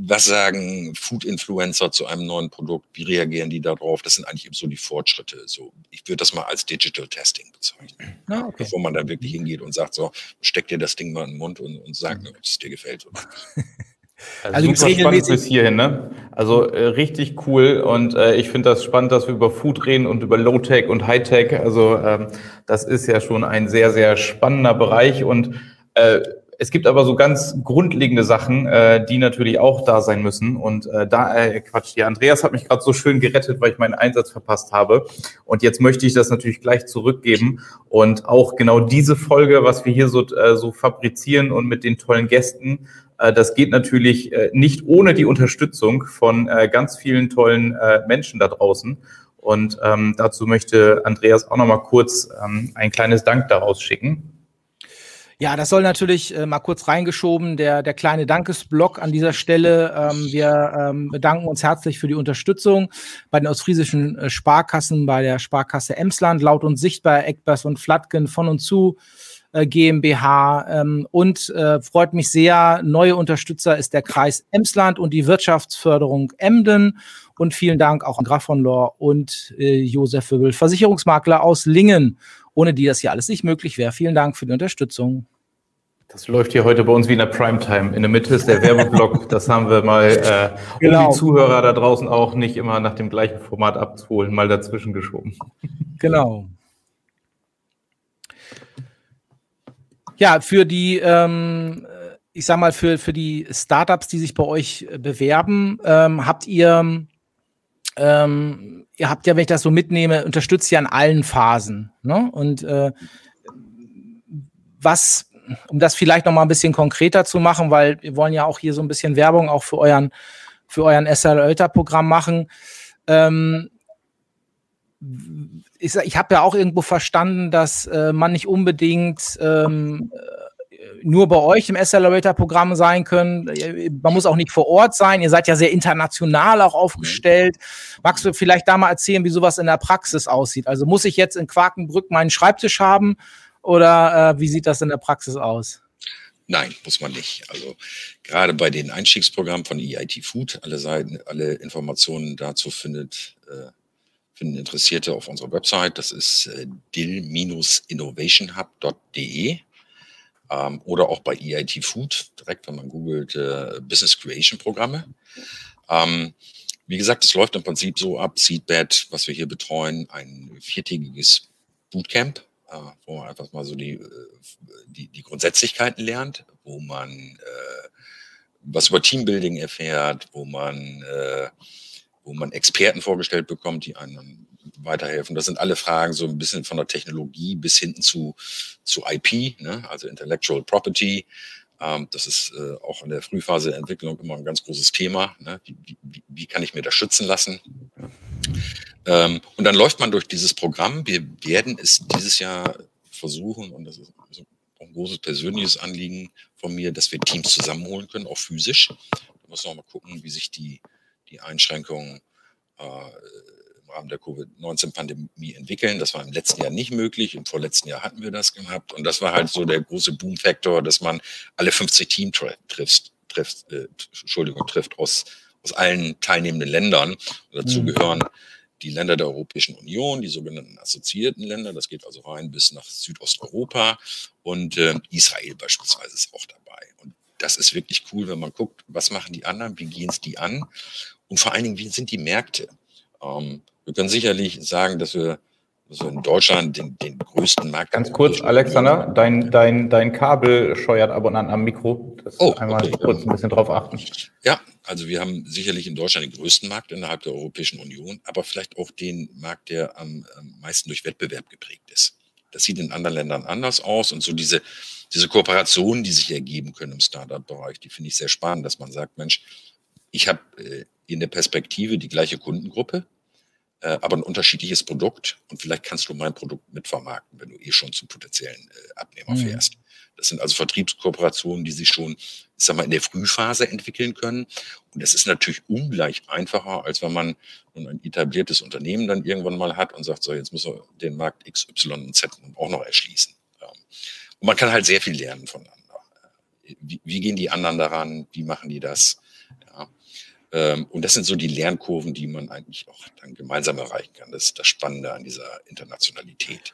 was sagen Food-Influencer zu einem neuen Produkt? Wie reagieren die darauf? Das sind eigentlich eben so die Fortschritte. So, ich würde das mal als Digital Testing bezeichnen. Ah, okay. Bevor man da wirklich hingeht und sagt, so, steck dir das Ding mal in den Mund und, und sag mir, ob es dir gefällt. Oder Also, also super spannend bis hierhin, ne? Also äh, richtig cool und äh, ich finde das spannend, dass wir über Food reden und über Low-Tech und High-Tech. Also ähm, das ist ja schon ein sehr, sehr spannender Bereich und äh, es gibt aber so ganz grundlegende Sachen, äh, die natürlich auch da sein müssen. Und äh, da, äh, Quatsch, ja, Andreas hat mich gerade so schön gerettet, weil ich meinen Einsatz verpasst habe. Und jetzt möchte ich das natürlich gleich zurückgeben. Und auch genau diese Folge, was wir hier so, äh, so fabrizieren und mit den tollen Gästen, äh, das geht natürlich äh, nicht ohne die Unterstützung von äh, ganz vielen tollen Menschen da draußen. Und ähm, dazu möchte Andreas auch noch mal kurz ähm, ein kleines Dank daraus schicken. Ja, das soll natürlich äh, mal kurz reingeschoben, der, der kleine Dankesblock an dieser Stelle. Ähm, wir ähm, bedanken uns herzlich für die Unterstützung bei den ostfriesischen äh, Sparkassen, bei der Sparkasse Emsland, laut und sichtbar, Eckbers und Flatgen von und zu. Äh, GmbH ähm, und äh, freut mich sehr. Neue Unterstützer ist der Kreis Emsland und die Wirtschaftsförderung Emden. Und vielen Dank auch an Graf von Lohr und äh, Josef Wibbel, Versicherungsmakler aus Lingen, ohne die das hier alles nicht möglich wäre. Vielen Dank für die Unterstützung. Das läuft hier heute bei uns wie in der Primetime. In der Mitte ist der Werbeblock. Das haben wir mal, äh, um genau. die Zuhörer da draußen auch nicht immer nach dem gleichen Format abzuholen, mal dazwischen geschoben. Genau. Ja, für die, ähm, ich sag mal, für, für die Startups, die sich bei euch bewerben, ähm, habt ihr, ähm, ihr habt ja, wenn ich das so mitnehme, unterstützt ihr an allen Phasen. Ne? Und äh, was, um das vielleicht noch mal ein bisschen konkreter zu machen, weil wir wollen ja auch hier so ein bisschen Werbung auch für euren, für euren SL-Programm machen. Ähm, ich, ich habe ja auch irgendwo verstanden, dass äh, man nicht unbedingt ähm, äh, nur bei euch im Accelerator-Programm sein können. Man muss auch nicht vor Ort sein. Ihr seid ja sehr international auch aufgestellt. Magst du vielleicht da mal erzählen, wie sowas in der Praxis aussieht? Also muss ich jetzt in Quakenbrück meinen Schreibtisch haben oder äh, wie sieht das in der Praxis aus? Nein, muss man nicht. Also gerade bei den Einstiegsprogrammen von EIT Food, alle Seiten, alle Informationen dazu findet äh, finden Interessierte auf unserer Website. Das ist äh, dill-innovationhub.de ähm, oder auch bei EIT Food, direkt, wenn man googelt, äh, Business Creation Programme. Ähm, wie gesagt, es läuft im Prinzip so ab, Seedbed, was wir hier betreuen, ein viertägiges Bootcamp, äh, wo man einfach mal so die, äh, die, die Grundsätzlichkeiten lernt, wo man äh, was über Teambuilding erfährt, wo man äh, wo man Experten vorgestellt bekommt, die einem weiterhelfen. Das sind alle Fragen so ein bisschen von der Technologie bis hinten zu, zu IP, ne? also Intellectual Property. Ähm, das ist äh, auch in der Frühphase der Entwicklung immer ein ganz großes Thema. Ne? Wie, wie, wie kann ich mir das schützen lassen? Ähm, und dann läuft man durch dieses Programm. Wir werden es dieses Jahr versuchen, und das ist ein großes persönliches Anliegen von mir, dass wir Teams zusammenholen können, auch physisch. Da muss man mal gucken, wie sich die die Einschränkungen äh, Rahmen der Covid-19-Pandemie entwickeln. Das war im letzten Jahr nicht möglich. Im vorletzten Jahr hatten wir das gehabt. Und das war halt so der große Boom-Faktor, dass man alle 50 Team trifft, trifft, äh, Entschuldigung, trifft aus, aus allen teilnehmenden Ländern. Und dazu mhm. gehören die Länder der Europäischen Union, die sogenannten assoziierten Länder, das geht also rein bis nach Südosteuropa und äh, Israel beispielsweise ist auch dabei. Und das ist wirklich cool, wenn man guckt, was machen die anderen, wie gehen es die an und vor allen Dingen, wie sind die Märkte? Ähm, wir können sicherlich sagen, dass wir, wir in Deutschland den, den größten Markt. Ganz kurz, Alexander, dein, dein, dein Kabel scheuert ab und an am Mikro. Das oh, einmal okay. kurz ein bisschen drauf achten. Ja, also wir haben sicherlich in Deutschland den größten Markt innerhalb der Europäischen Union, aber vielleicht auch den Markt, der am, am meisten durch Wettbewerb geprägt ist. Das sieht in anderen Ländern anders aus und so diese, diese Kooperationen, die sich ergeben können im Startup-Bereich, die finde ich sehr spannend, dass man sagt, Mensch, ich habe äh, in der Perspektive die gleiche Kundengruppe, äh, aber ein unterschiedliches Produkt und vielleicht kannst du mein Produkt mitvermarkten, wenn du eh schon zum potenziellen äh, Abnehmer mhm. fährst. Das sind also Vertriebskooperationen, die sich schon, ich sag mal, in der Frühphase entwickeln können. Und das ist natürlich ungleich einfacher, als wenn man ein etabliertes Unternehmen dann irgendwann mal hat und sagt, so, jetzt müssen wir den Markt X, Y und Z auch noch erschließen. Und man kann halt sehr viel lernen voneinander. Wie, wie gehen die anderen daran? Wie machen die das? Ähm, und das sind so die Lernkurven, die man eigentlich auch dann gemeinsam erreichen kann. Das ist das Spannende an dieser Internationalität.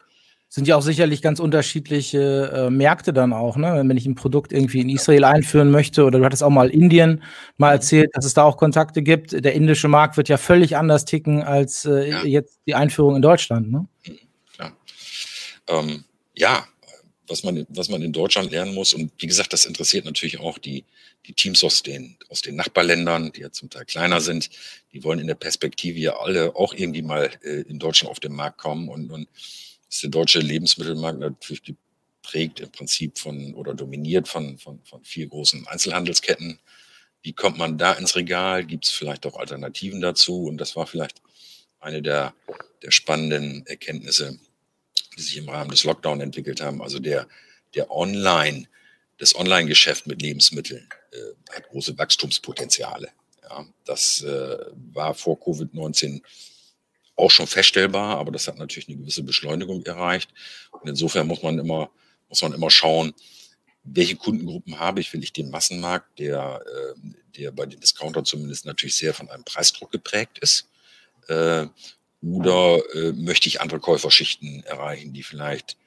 Sind ja auch sicherlich ganz unterschiedliche äh, Märkte dann auch, ne? Wenn ich ein Produkt irgendwie in Israel einführen möchte, oder du hattest auch mal Indien mal erzählt, dass es da auch Kontakte gibt. Der indische Markt wird ja völlig anders ticken als äh, ja. jetzt die Einführung in Deutschland, ne? Ja. Ähm, ja, was man, was man in Deutschland lernen muss. Und wie gesagt, das interessiert natürlich auch die, die Teams aus den, aus den Nachbarländern, die ja zum Teil kleiner sind. Die wollen in der Perspektive ja alle auch irgendwie mal äh, in Deutschland auf den Markt kommen. Und, und ist der deutsche Lebensmittelmarkt natürlich geprägt im Prinzip von oder dominiert von, von, von vier großen Einzelhandelsketten. Wie kommt man da ins Regal? Gibt es vielleicht auch Alternativen dazu? Und das war vielleicht eine der, der spannenden Erkenntnisse, die sich im Rahmen des Lockdown entwickelt haben. Also der, der Online, das Online-Geschäft mit Lebensmitteln äh, hat große Wachstumspotenziale. Ja, das äh, war vor Covid-19 auch schon feststellbar, aber das hat natürlich eine gewisse Beschleunigung erreicht. Und insofern muss man immer, muss man immer schauen, welche Kundengruppen habe ich? Will ich den Massenmarkt, der, äh, der bei den Discountern zumindest natürlich sehr von einem Preisdruck geprägt ist? Äh, oder äh, möchte ich andere Käuferschichten erreichen, die vielleicht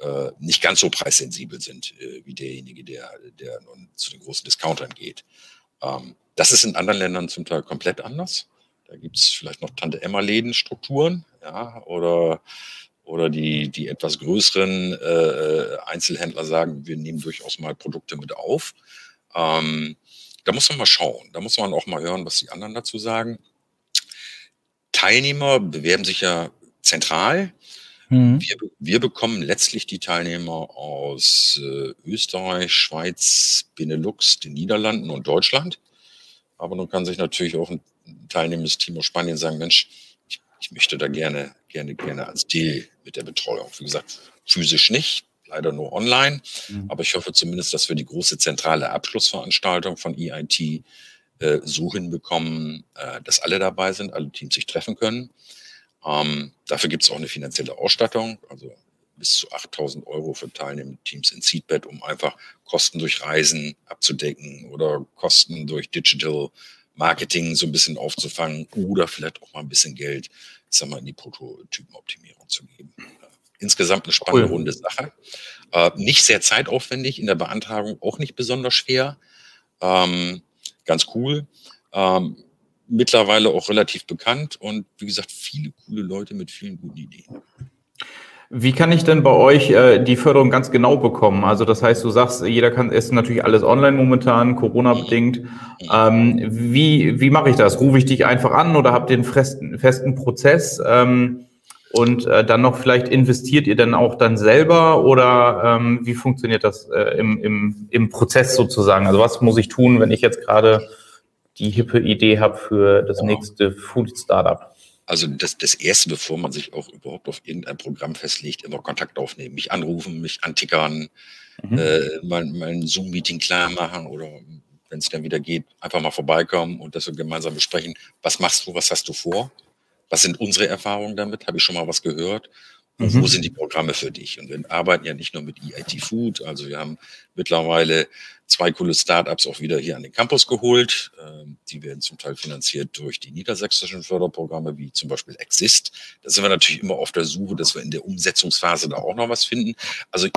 äh, nicht ganz so preissensibel sind äh, wie derjenige, der, der nun zu den großen Discountern geht? Ähm, das ist in anderen Ländern zum Teil komplett anders. Da gibt es vielleicht noch Tante-Emma-Läden-Strukturen, ja, oder, oder die, die etwas größeren äh, Einzelhändler sagen, wir nehmen durchaus mal Produkte mit auf. Ähm, da muss man mal schauen. Da muss man auch mal hören, was die anderen dazu sagen. Teilnehmer bewerben sich ja zentral. Mhm. Wir, wir, bekommen letztlich die Teilnehmer aus äh, Österreich, Schweiz, Benelux, den Niederlanden und Deutschland. Aber nun kann sich natürlich auch ein teilnehmendes Team aus Spanien sagen, Mensch, ich, ich möchte da gerne, gerne, gerne als Deal mit der Betreuung. Wie gesagt, physisch nicht, leider nur online. Mhm. Aber ich hoffe zumindest, dass wir die große zentrale Abschlussveranstaltung von EIT äh, so hinbekommen, äh, dass alle dabei sind, alle Teams sich treffen können. Ähm, dafür gibt es auch eine finanzielle Ausstattung, also bis zu 8000 Euro für teilnehmende Teams in Seedbed, um einfach Kosten durch Reisen abzudecken oder Kosten durch Digital Marketing so ein bisschen aufzufangen oder vielleicht auch mal ein bisschen Geld, ich sag mal, in die Prototypenoptimierung zu geben. Insgesamt eine spannende cool. runde Sache. Äh, nicht sehr zeitaufwendig, in der Beantragung auch nicht besonders schwer. Ähm, ganz cool. Ähm, mittlerweile auch relativ bekannt und wie gesagt, viele coole Leute mit vielen guten Ideen. Wie kann ich denn bei euch äh, die Förderung ganz genau bekommen? Also das heißt, du sagst, jeder kann, ist natürlich alles online momentan, Corona-bedingt. Ähm, wie wie mache ich das? Rufe ich dich einfach an oder habt ihr einen festen, festen Prozess? Ähm, und äh, dann noch vielleicht investiert ihr dann auch dann selber oder ähm, wie funktioniert das äh, im, im, im Prozess sozusagen? Also was muss ich tun, wenn ich jetzt gerade die hippe Idee habe für das ja. nächste Food-Startup? Also das, das Erste, bevor man sich auch überhaupt auf irgendein Programm festlegt, immer Kontakt aufnehmen, mich anrufen, mich antickern, mhm. äh, mal, mal ein Zoom-Meeting klar machen oder wenn es dann wieder geht, einfach mal vorbeikommen und das so gemeinsam besprechen. Was machst du, was hast du vor? Was sind unsere Erfahrungen damit? Habe ich schon mal was gehört? Und mhm. wo sind die Programme für dich? Und wir arbeiten ja nicht nur mit EIT Food, also wir haben mittlerweile zwei coole Startups auch wieder hier an den Campus geholt. Ähm, die werden zum Teil finanziert durch die niedersächsischen Förderprogramme, wie zum Beispiel Exist. Da sind wir natürlich immer auf der Suche, dass wir in der Umsetzungsphase da auch noch was finden. Also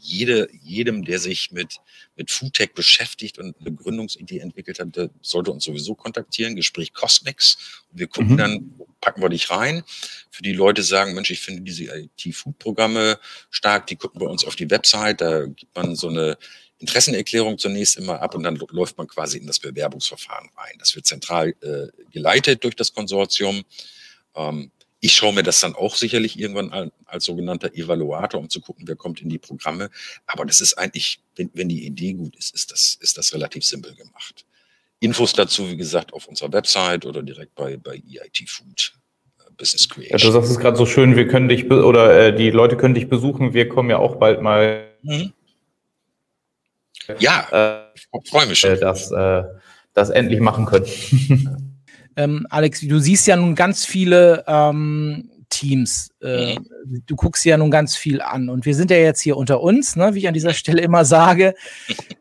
jede, jedem, der sich mit, mit Foodtech beschäftigt und eine Gründungsidee entwickelt hat, der sollte uns sowieso kontaktieren. Gespräch nichts. Und wir gucken mhm. dann, packen wir dich rein. Für die Leute sagen, Mensch, ich finde diese IT-Food-Programme stark, die gucken bei uns auf die Website, da gibt man so eine Interessenerklärung zunächst immer ab und dann läuft man quasi in das Bewerbungsverfahren rein. Das wird zentral äh, geleitet durch das Konsortium. Ähm, ich schaue mir das dann auch sicherlich irgendwann an, als sogenannter Evaluator, um zu gucken, wer kommt in die Programme. Aber das ist eigentlich, wenn, wenn die Idee gut ist, ist das, ist das relativ simpel gemacht. Infos dazu, wie gesagt, auf unserer Website oder direkt bei, bei EIT Food. Äh, Business Creation. Ja, du sagst es gerade so schön, wir können dich oder äh, die Leute können dich besuchen. Wir kommen ja auch bald mal mhm. Ja, äh, ich freue mich schon. Dass äh, das endlich machen können. ähm, Alex, du siehst ja nun ganz viele ähm, Teams. Äh, mhm. Du guckst ja nun ganz viel an. Und wir sind ja jetzt hier unter uns, ne, wie ich an dieser Stelle immer sage.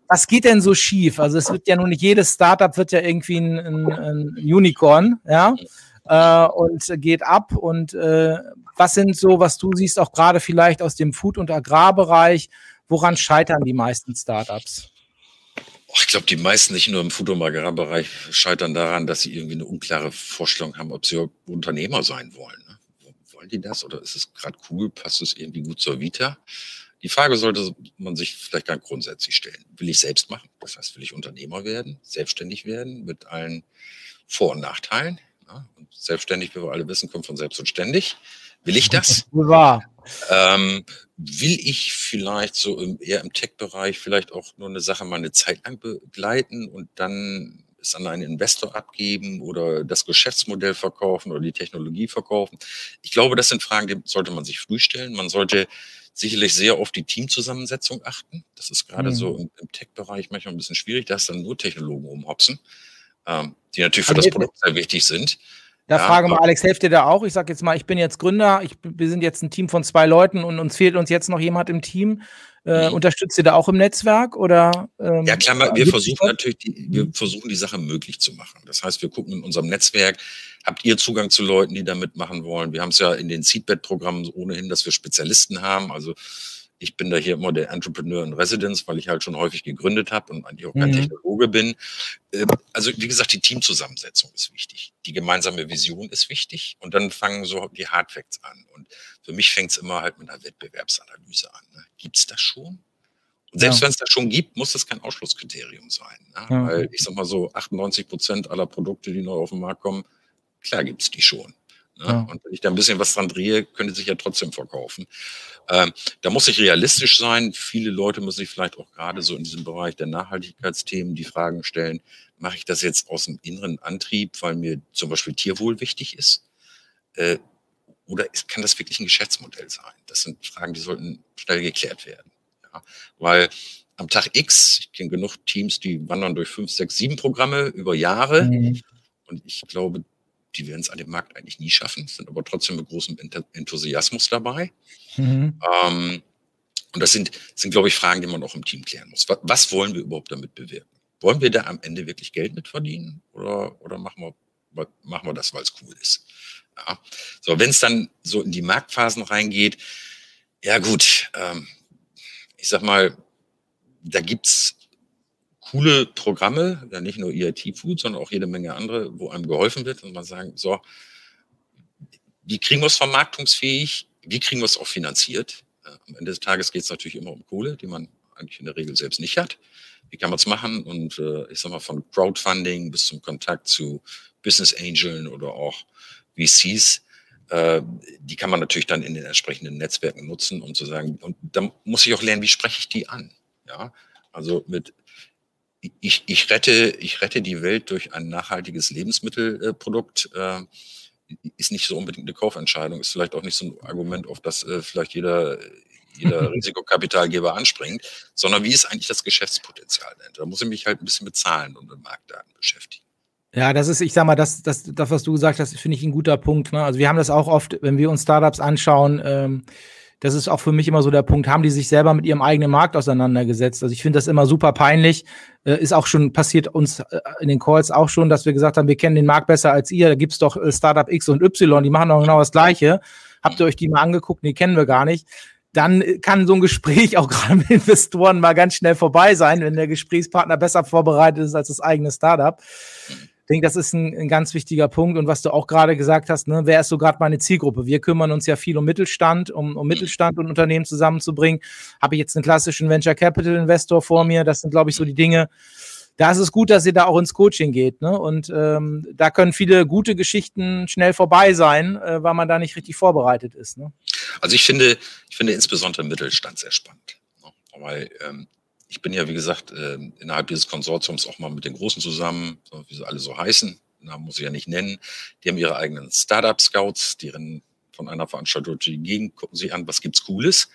Was geht denn so schief? Also es wird ja nun nicht jedes Startup wird ja irgendwie ein, ein, ein Unicorn, ja. Äh, und geht ab. Und äh, was sind so, was du siehst, auch gerade vielleicht aus dem Food- und Agrarbereich, Woran scheitern die meisten Startups? Ich glaube, die meisten nicht nur im Agrarbereich scheitern daran, dass sie irgendwie eine unklare Vorstellung haben, ob sie Unternehmer sein wollen. Ne? Wollen die das oder ist es gerade cool? Passt es irgendwie gut zur Vita? Die Frage sollte man sich vielleicht ganz grundsätzlich stellen. Will ich selbst machen? Das heißt, will ich Unternehmer werden, selbstständig werden mit allen Vor- und Nachteilen? Ja? Und selbstständig, wie wir alle wissen, kommt von selbst und ständig. Will ich das? Wahr. Ähm, will ich vielleicht so im, eher im Tech-Bereich vielleicht auch nur eine Sache mal eine Zeit lang begleiten und dann es an einen Investor abgeben oder das Geschäftsmodell verkaufen oder die Technologie verkaufen? Ich glaube, das sind Fragen, die sollte man sich früh stellen. Man sollte sicherlich sehr auf die Teamzusammensetzung achten. Das ist gerade mhm. so im, im Tech-Bereich manchmal ein bisschen schwierig, da ist dann nur Technologen rumhopsen, ähm, die natürlich für das Produkt sehr wichtig sind. Da ja, frage mal, Alex, helft dir da auch? Ich sage jetzt mal, ich bin jetzt Gründer, ich, wir sind jetzt ein Team von zwei Leuten und uns fehlt uns jetzt noch jemand im Team. Äh, mhm. Unterstützt ihr da auch im Netzwerk oder? Ähm, ja klar, wir versuchen natürlich, die, wir versuchen die Sache möglich zu machen. Das heißt, wir gucken in unserem Netzwerk, habt ihr Zugang zu Leuten, die da mitmachen wollen? Wir haben es ja in den Seedbed-Programmen ohnehin, dass wir Spezialisten haben. Also ich bin da hier immer der Entrepreneur in Residence, weil ich halt schon häufig gegründet habe und eigentlich auch kein mhm. Technologe bin. Ähm, also wie gesagt, die Teamzusammensetzung ist wichtig. Die gemeinsame Vision ist wichtig und dann fangen so die Hardfacts an. Und für mich fängt es immer halt mit einer Wettbewerbsanalyse an. Ne? Gibt es das schon? Und selbst ja. wenn es das schon gibt, muss das kein Ausschlusskriterium sein. Ne? Ja. Weil ich sag mal so, 98 Prozent aller Produkte, die neu auf den Markt kommen, klar gibt es die schon. Ne? Ja. Und wenn ich da ein bisschen was dran drehe, könnte sich ja trotzdem verkaufen. Ähm, da muss ich realistisch sein. Viele Leute müssen sich vielleicht auch gerade so in diesem Bereich der Nachhaltigkeitsthemen die Fragen stellen, mache ich das jetzt aus dem inneren Antrieb, weil mir zum Beispiel Tierwohl wichtig ist? Äh, oder ist, kann das wirklich ein Geschäftsmodell sein? Das sind Fragen, die sollten schnell geklärt werden. Ja? Weil am Tag X, ich kenne genug Teams, die wandern durch fünf, sechs, sieben Programme über Jahre. Mhm. Und ich glaube, die werden es an dem Markt eigentlich nie schaffen, sind aber trotzdem mit großem Enthusiasmus dabei. Mhm. Ähm, und das sind, sind, glaube ich, Fragen, die man auch im Team klären muss. Was, was, wollen wir überhaupt damit bewirken? Wollen wir da am Ende wirklich Geld mit verdienen oder, oder machen, wir, machen wir das, weil es cool ist? Ja. So, wenn es dann so in die Marktphasen reingeht, ja gut, ähm, ich sag mal, da gibt's coole Programme, ja nicht nur EIT Food, sondern auch jede Menge andere, wo einem geholfen wird und man sagen, so, wie kriegen wir es vermarktungsfähig, wie kriegen wir es auch finanziert? Am Ende des Tages geht es natürlich immer um Kohle, die man eigentlich in der Regel selbst nicht hat. Wie kann man es machen? Und äh, ich sag mal, von Crowdfunding bis zum Kontakt zu Business Angeln oder auch VCs, äh, die kann man natürlich dann in den entsprechenden Netzwerken nutzen, um zu sagen, und dann muss ich auch lernen, wie spreche ich die an? Ja, also mit ich, ich, rette, ich rette die Welt durch ein nachhaltiges Lebensmittelprodukt, äh, ist nicht so unbedingt eine Kaufentscheidung, ist vielleicht auch nicht so ein Argument, auf das äh, vielleicht jeder, jeder Risikokapitalgeber anspringt, sondern wie ist eigentlich das Geschäftspotenzial denn? Da muss ich mich halt ein bisschen mit Zahlen und mit Marktdaten beschäftigen. Ja, das ist, ich sag mal, das, das, das was du gesagt hast, finde ich ein guter Punkt. Ne? Also wir haben das auch oft, wenn wir uns Startups anschauen, ähm, das ist auch für mich immer so der Punkt, haben die sich selber mit ihrem eigenen Markt auseinandergesetzt? Also ich finde das immer super peinlich. Äh, ist auch schon passiert uns äh, in den Calls auch schon, dass wir gesagt haben, wir kennen den Markt besser als ihr. Da gibt's doch äh, Startup X und Y, die machen doch genau das Gleiche. Habt ihr euch die mal angeguckt? Nee, kennen wir gar nicht dann kann so ein Gespräch auch gerade mit Investoren mal ganz schnell vorbei sein, wenn der Gesprächspartner besser vorbereitet ist als das eigene Startup denke, das ist ein, ein, ganz wichtiger Punkt. Und was du auch gerade gesagt hast, ne, wer ist so gerade meine Zielgruppe? Wir kümmern uns ja viel um Mittelstand, um, um Mittelstand und Unternehmen zusammenzubringen. Habe ich jetzt einen klassischen Venture Capital Investor vor mir? Das sind, glaube ich, so die Dinge. Da ist es gut, dass ihr da auch ins Coaching geht. Ne? Und ähm, da können viele gute Geschichten schnell vorbei sein, äh, weil man da nicht richtig vorbereitet ist. Ne? Also ich finde, ich finde insbesondere Mittelstand sehr spannend. Ne? Weil ähm, ich bin ja, wie gesagt, äh, innerhalb dieses Konsortiums auch mal mit den Großen zusammen, wie sie alle so heißen. Namen muss ich ja nicht nennen. Die haben ihre eigenen Startup-Scouts, die rennen von einer Veranstaltung durch die Gegend, gucken sich an, was gibt's Cooles.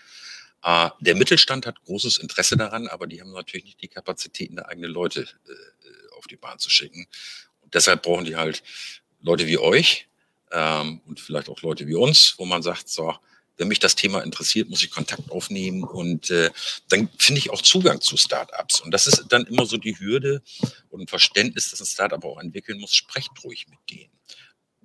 Äh, der Mittelstand hat großes Interesse daran, aber die haben natürlich nicht die Kapazitäten, eigene Leute äh, auf die Bahn zu schicken. Und deshalb brauchen die halt Leute wie euch ähm, und vielleicht auch Leute wie uns, wo man sagt, so, wenn mich das Thema interessiert, muss ich Kontakt aufnehmen und äh, dann finde ich auch Zugang zu Startups. Und das ist dann immer so die Hürde und ein Verständnis, dass ein Startup auch entwickeln muss. Sprecht ruhig mit denen.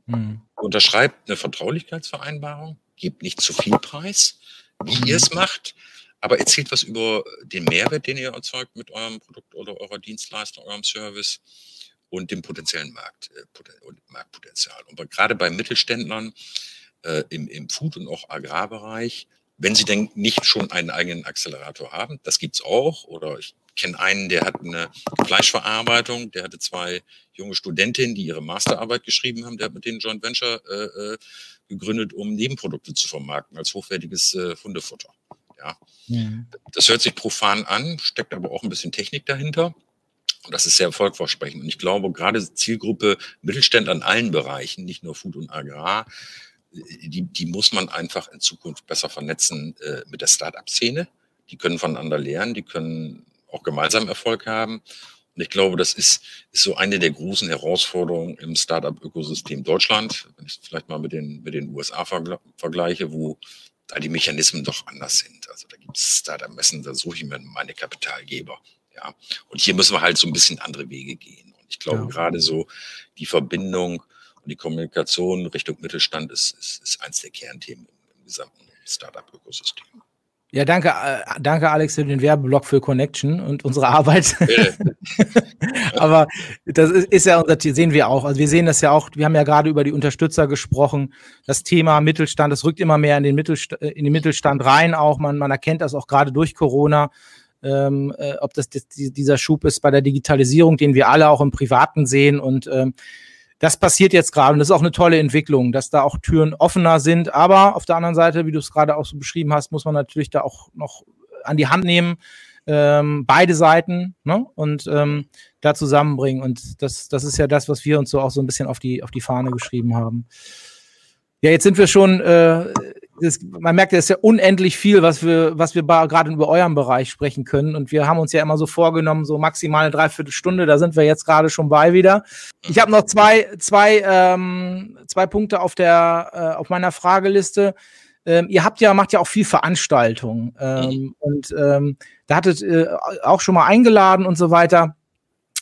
Mhm. Unterschreibt eine Vertraulichkeitsvereinbarung, gebt nicht zu viel Preis, wie ihr es macht, aber erzählt was über den Mehrwert, den ihr erzeugt mit eurem Produkt oder eurer Dienstleistung, eurem Service und dem potenziellen Markt, äh, Marktpotenzial. Und gerade bei Mittelständlern äh, im, im Food- und auch Agrarbereich, wenn sie denn nicht schon einen eigenen Accelerator haben, das gibt's auch, oder ich kenne einen, der hat eine Fleischverarbeitung, der hatte zwei junge Studentinnen, die ihre Masterarbeit geschrieben haben, der hat mit denen Joint Venture äh, äh gegründet, um Nebenprodukte zu vermarkten als hochwertiges äh, Hundefutter. Ja. ja. Das hört sich profan an, steckt aber auch ein bisschen Technik dahinter. Und das ist sehr erfolgversprechend. Und ich glaube, gerade Zielgruppe Mittelständler in allen Bereichen, nicht nur Food und Agrar, die, die muss man einfach in Zukunft besser vernetzen äh, mit der Start-up-Szene. Die können voneinander lernen, die können auch gemeinsam Erfolg haben. Und ich glaube, das ist, ist so eine der großen Herausforderungen im Startup-Ökosystem Deutschland, wenn ich vielleicht mal mit den, mit den USA vergleiche, wo da die Mechanismen doch anders sind. Also da gibt es Startup-Messen, da suche ich mir meine Kapitalgeber. Ja. Und hier müssen wir halt so ein bisschen andere Wege gehen. Und ich glaube, ja. gerade so die Verbindung die Kommunikation Richtung Mittelstand ist, ist, ist eins der Kernthemen im gesamten Startup-Ökosystem. Ja, danke, äh, danke Alex für den Werbeblock für Connection und unsere Arbeit. Aber das ist, ist, ja unser Ziel, sehen wir auch. Also wir sehen das ja auch, wir haben ja gerade über die Unterstützer gesprochen. Das Thema Mittelstand, das rückt immer mehr in den, Mittelstand, in den Mittelstand rein auch. Man, man erkennt das auch gerade durch Corona. Ähm, äh, ob das dieser Schub ist bei der Digitalisierung, den wir alle auch im Privaten sehen und ähm, das passiert jetzt gerade und das ist auch eine tolle Entwicklung, dass da auch Türen offener sind. Aber auf der anderen Seite, wie du es gerade auch so beschrieben hast, muss man natürlich da auch noch an die Hand nehmen, ähm, beide Seiten ne? und ähm, da zusammenbringen. Und das, das ist ja das, was wir uns so auch so ein bisschen auf die, auf die Fahne geschrieben haben. Ja, jetzt sind wir schon äh, das, man merkt, es ist ja unendlich viel, was wir, was wir gerade über euren Bereich sprechen können. Und wir haben uns ja immer so vorgenommen, so maximal eine Dreiviertelstunde. Da sind wir jetzt gerade schon bei wieder. Ich habe noch zwei, zwei, ähm, zwei Punkte auf der, äh, auf meiner Frageliste. Ähm, ihr habt ja, macht ja auch viel Veranstaltungen. Ähm, mhm. Und ähm, da hattet äh, auch schon mal eingeladen und so weiter.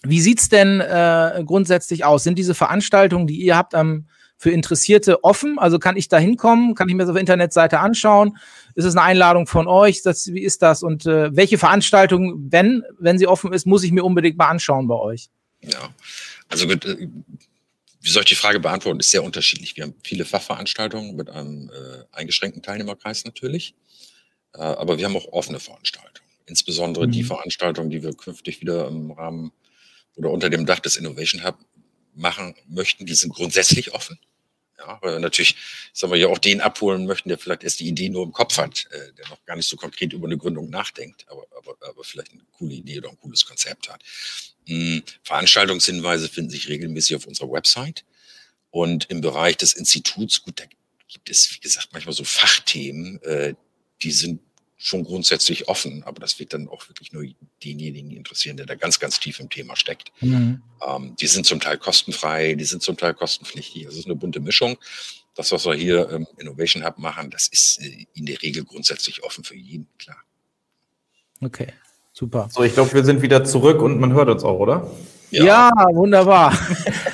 Wie sieht's denn äh, grundsätzlich aus? Sind diese Veranstaltungen, die ihr habt am für Interessierte offen? Also kann ich da hinkommen? Kann ich mir das auf der Internetseite anschauen? Ist es eine Einladung von euch? Das, wie ist das? Und äh, welche Veranstaltung, wenn, wenn sie offen ist, muss ich mir unbedingt mal anschauen bei euch? Ja, also gut, äh, wie soll ich die Frage beantworten? Ist sehr unterschiedlich. Wir haben viele Fachveranstaltungen mit einem äh, eingeschränkten Teilnehmerkreis natürlich, äh, aber wir haben auch offene Veranstaltungen. Insbesondere mhm. die Veranstaltungen, die wir künftig wieder im Rahmen oder unter dem Dach des Innovation Hub machen möchten, die sind grundsätzlich offen. Ja, weil wir natürlich, sagen wir ja, auch den abholen möchten, der vielleicht erst die Idee nur im Kopf hat, äh, der noch gar nicht so konkret über eine Gründung nachdenkt, aber, aber, aber vielleicht eine coole Idee oder ein cooles Konzept hat. Hm, Veranstaltungshinweise finden sich regelmäßig auf unserer Website. Und im Bereich des Instituts, gut, da gibt es, wie gesagt, manchmal so Fachthemen, äh, die sind schon grundsätzlich offen, aber das wird dann auch wirklich nur denjenigen interessieren, der da ganz, ganz tief im Thema steckt. Mhm. Ähm, die sind zum Teil kostenfrei, die sind zum Teil kostenpflichtig. Also es ist eine bunte Mischung. Das, was wir hier im Innovation Hub machen, das ist äh, in der Regel grundsätzlich offen für jeden, klar. Okay, super. So, ich glaube, wir sind wieder zurück und man hört uns auch, oder? Ja, ja wunderbar.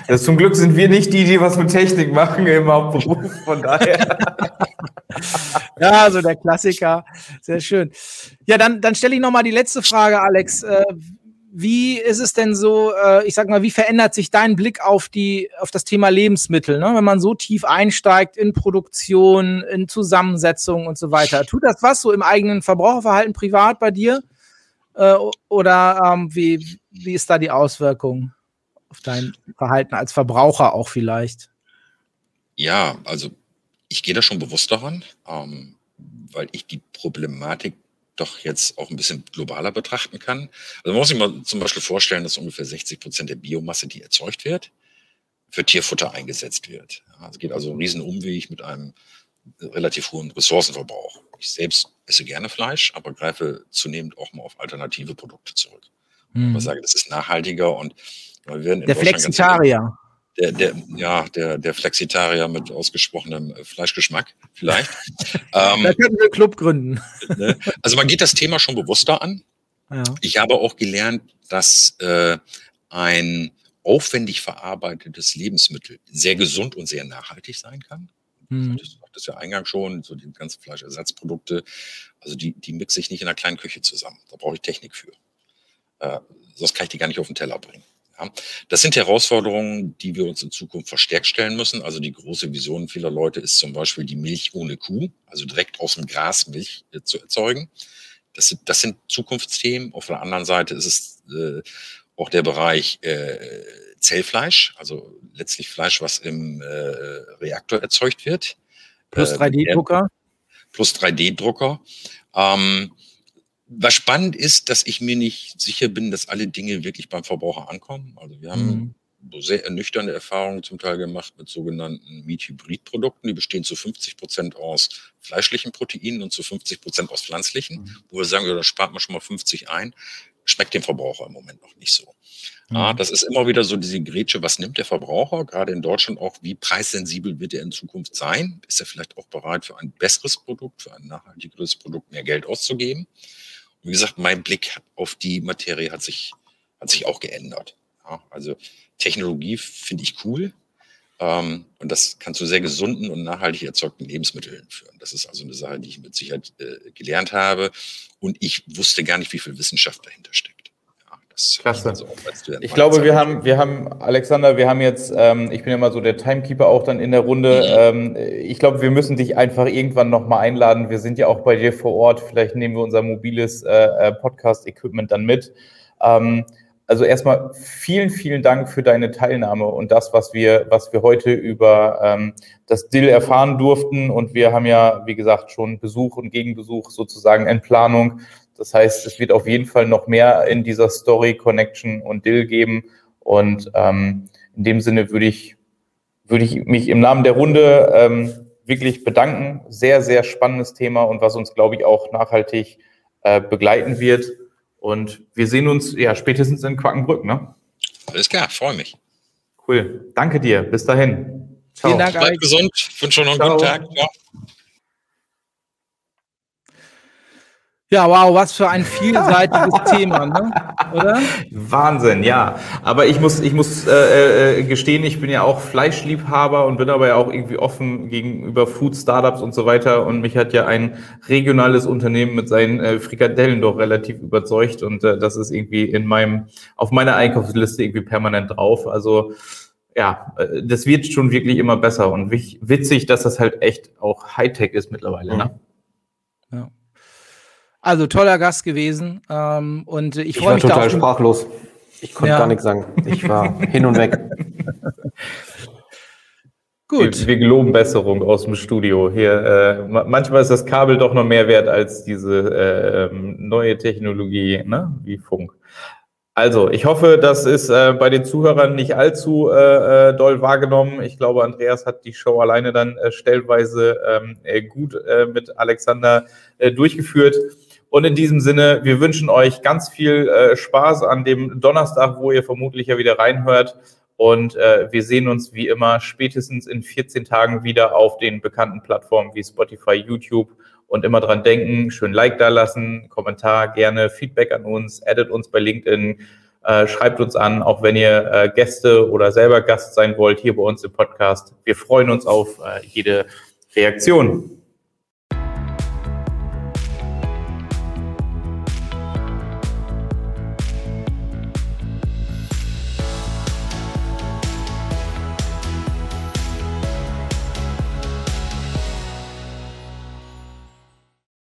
Das, zum Glück sind wir nicht die, die was mit Technik machen im Hauptberuf, von daher. ja, also der Klassiker. Sehr schön. Ja, dann, dann stelle ich nochmal die letzte Frage, Alex. Äh, wie ist es denn so, äh, ich sag mal, wie verändert sich dein Blick auf die, auf das Thema Lebensmittel, ne? wenn man so tief einsteigt in Produktion, in Zusammensetzung und so weiter? Tut das was so im eigenen Verbraucherverhalten privat bei dir? Äh, oder ähm, wie, wie ist da die Auswirkung auf dein Verhalten als Verbraucher auch vielleicht? Ja, also ich gehe da schon bewusst daran, ähm, weil ich die Problematik doch jetzt auch ein bisschen globaler betrachten kann. Also man muss sich mal zum Beispiel vorstellen, dass ungefähr 60 Prozent der Biomasse, die erzeugt wird, für Tierfutter eingesetzt wird. Ja, es geht also einen riesen Umweg mit einem relativ hohen Ressourcenverbrauch. Ich selbst esse gerne Fleisch, aber greife zunehmend auch mal auf alternative Produkte zurück. Hm. Ich sage, das ist nachhaltiger und wir werden in der Flexitarier. Der, der, ja, der, der Flexitarier mit ausgesprochenem äh, Fleischgeschmack vielleicht. ähm, da könnten wir einen Club gründen. Ne? Also man geht das Thema schon bewusster an. Ja. Ich habe auch gelernt, dass äh, ein aufwendig verarbeitetes Lebensmittel sehr gesund und sehr nachhaltig sein kann. Mhm. Das sagt das ja eingangs schon, so die ganzen Fleischersatzprodukte. Also die, die mixe ich nicht in einer kleinen Küche zusammen. Da brauche ich Technik für. Äh, sonst kann ich die gar nicht auf den Teller bringen. Ja, das sind Herausforderungen, die wir uns in Zukunft verstärkt stellen müssen. Also die große Vision vieler Leute ist zum Beispiel die Milch ohne Kuh, also direkt aus dem Gras Milch äh, zu erzeugen. Das sind, das sind Zukunftsthemen. Auf der anderen Seite ist es äh, auch der Bereich äh, Zellfleisch, also letztlich Fleisch, was im äh, Reaktor erzeugt wird. Plus 3D-Drucker. Äh, plus 3D-Drucker. Ähm, was spannend ist, dass ich mir nicht sicher bin, dass alle Dinge wirklich beim Verbraucher ankommen. Also wir haben mhm. sehr ernüchternde Erfahrungen zum Teil gemacht mit sogenannten Meat-Hybrid-Produkten. Die bestehen zu 50 Prozent aus fleischlichen Proteinen und zu 50 Prozent aus pflanzlichen, mhm. wo wir sagen, ja, da spart man schon mal 50 ein. Schmeckt dem Verbraucher im Moment noch nicht so. Mhm. Ja, das ist immer wieder so diese Grätsche, was nimmt der Verbraucher, gerade in Deutschland auch, wie preissensibel wird er in Zukunft sein? Ist er vielleicht auch bereit, für ein besseres Produkt, für ein nachhaltigeres Produkt mehr Geld auszugeben? Wie gesagt, mein Blick auf die Materie hat sich, hat sich auch geändert. Ja, also Technologie finde ich cool. Ähm, und das kann zu sehr gesunden und nachhaltig erzeugten Lebensmitteln führen. Das ist also eine Sache, die ich mit Sicherheit äh, gelernt habe. Und ich wusste gar nicht, wie viel Wissenschaft dahinter steckt. Klasse. Also ich glaube, wir haben, wir haben, Alexander, wir haben jetzt, ähm, ich bin ja mal so der Timekeeper auch dann in der Runde. Mhm. Ähm, ich glaube, wir müssen dich einfach irgendwann nochmal einladen. Wir sind ja auch bei dir vor Ort. Vielleicht nehmen wir unser mobiles äh, äh, Podcast-Equipment dann mit. Ähm, also erstmal vielen, vielen Dank für deine Teilnahme und das, was wir, was wir heute über ähm, das Dill erfahren durften. Und wir haben ja, wie gesagt, schon Besuch und Gegenbesuch sozusagen in Planung. Das heißt, es wird auf jeden Fall noch mehr in dieser Story Connection und Dill geben. Und ähm, in dem Sinne würde ich, würde ich mich im Namen der Runde ähm, wirklich bedanken. Sehr, sehr spannendes Thema und was uns, glaube ich, auch nachhaltig äh, begleiten wird. Und wir sehen uns ja spätestens in Quackenbrück, ne? Alles klar, freue mich. Cool. Danke dir. Bis dahin. Ciao. Vielen Dank. Bleib gesund. Ich wünsche noch einen Ciao. guten Tag. Ja. Ja, wow, was für ein vielseitiges Thema, ne? oder? Wahnsinn, ja. Aber ich muss, ich muss äh, äh, gestehen, ich bin ja auch Fleischliebhaber und bin aber ja auch irgendwie offen gegenüber Food-Startups und so weiter. Und mich hat ja ein regionales Unternehmen mit seinen äh, Frikadellen doch relativ überzeugt. Und äh, das ist irgendwie in meinem, auf meiner Einkaufsliste irgendwie permanent drauf. Also ja, äh, das wird schon wirklich immer besser und witzig, dass das halt echt auch Hightech ist mittlerweile, ne? Also toller Gast gewesen. Ähm, und ich, ich freue mich total da sprachlos. Ich konnte ja. gar nichts sagen. Ich war hin und weg. Gut. Wir, wir geloben Besserung aus dem Studio. Hier, äh, manchmal ist das Kabel doch noch mehr wert als diese äh, neue Technologie, ne? wie Funk. Also, ich hoffe, das ist äh, bei den Zuhörern nicht allzu äh, äh, doll wahrgenommen. Ich glaube, Andreas hat die Show alleine dann äh, stellweise ähm, äh, gut äh, mit Alexander äh, durchgeführt. Und in diesem Sinne, wir wünschen euch ganz viel äh, Spaß an dem Donnerstag, wo ihr vermutlich ja wieder reinhört. Und äh, wir sehen uns wie immer spätestens in 14 Tagen wieder auf den bekannten Plattformen wie Spotify, YouTube und immer dran denken, schön Like da lassen, Kommentar gerne, Feedback an uns, addet uns bei LinkedIn, äh, schreibt uns an, auch wenn ihr äh, Gäste oder selber Gast sein wollt hier bei uns im Podcast. Wir freuen uns auf äh, jede Reaktion.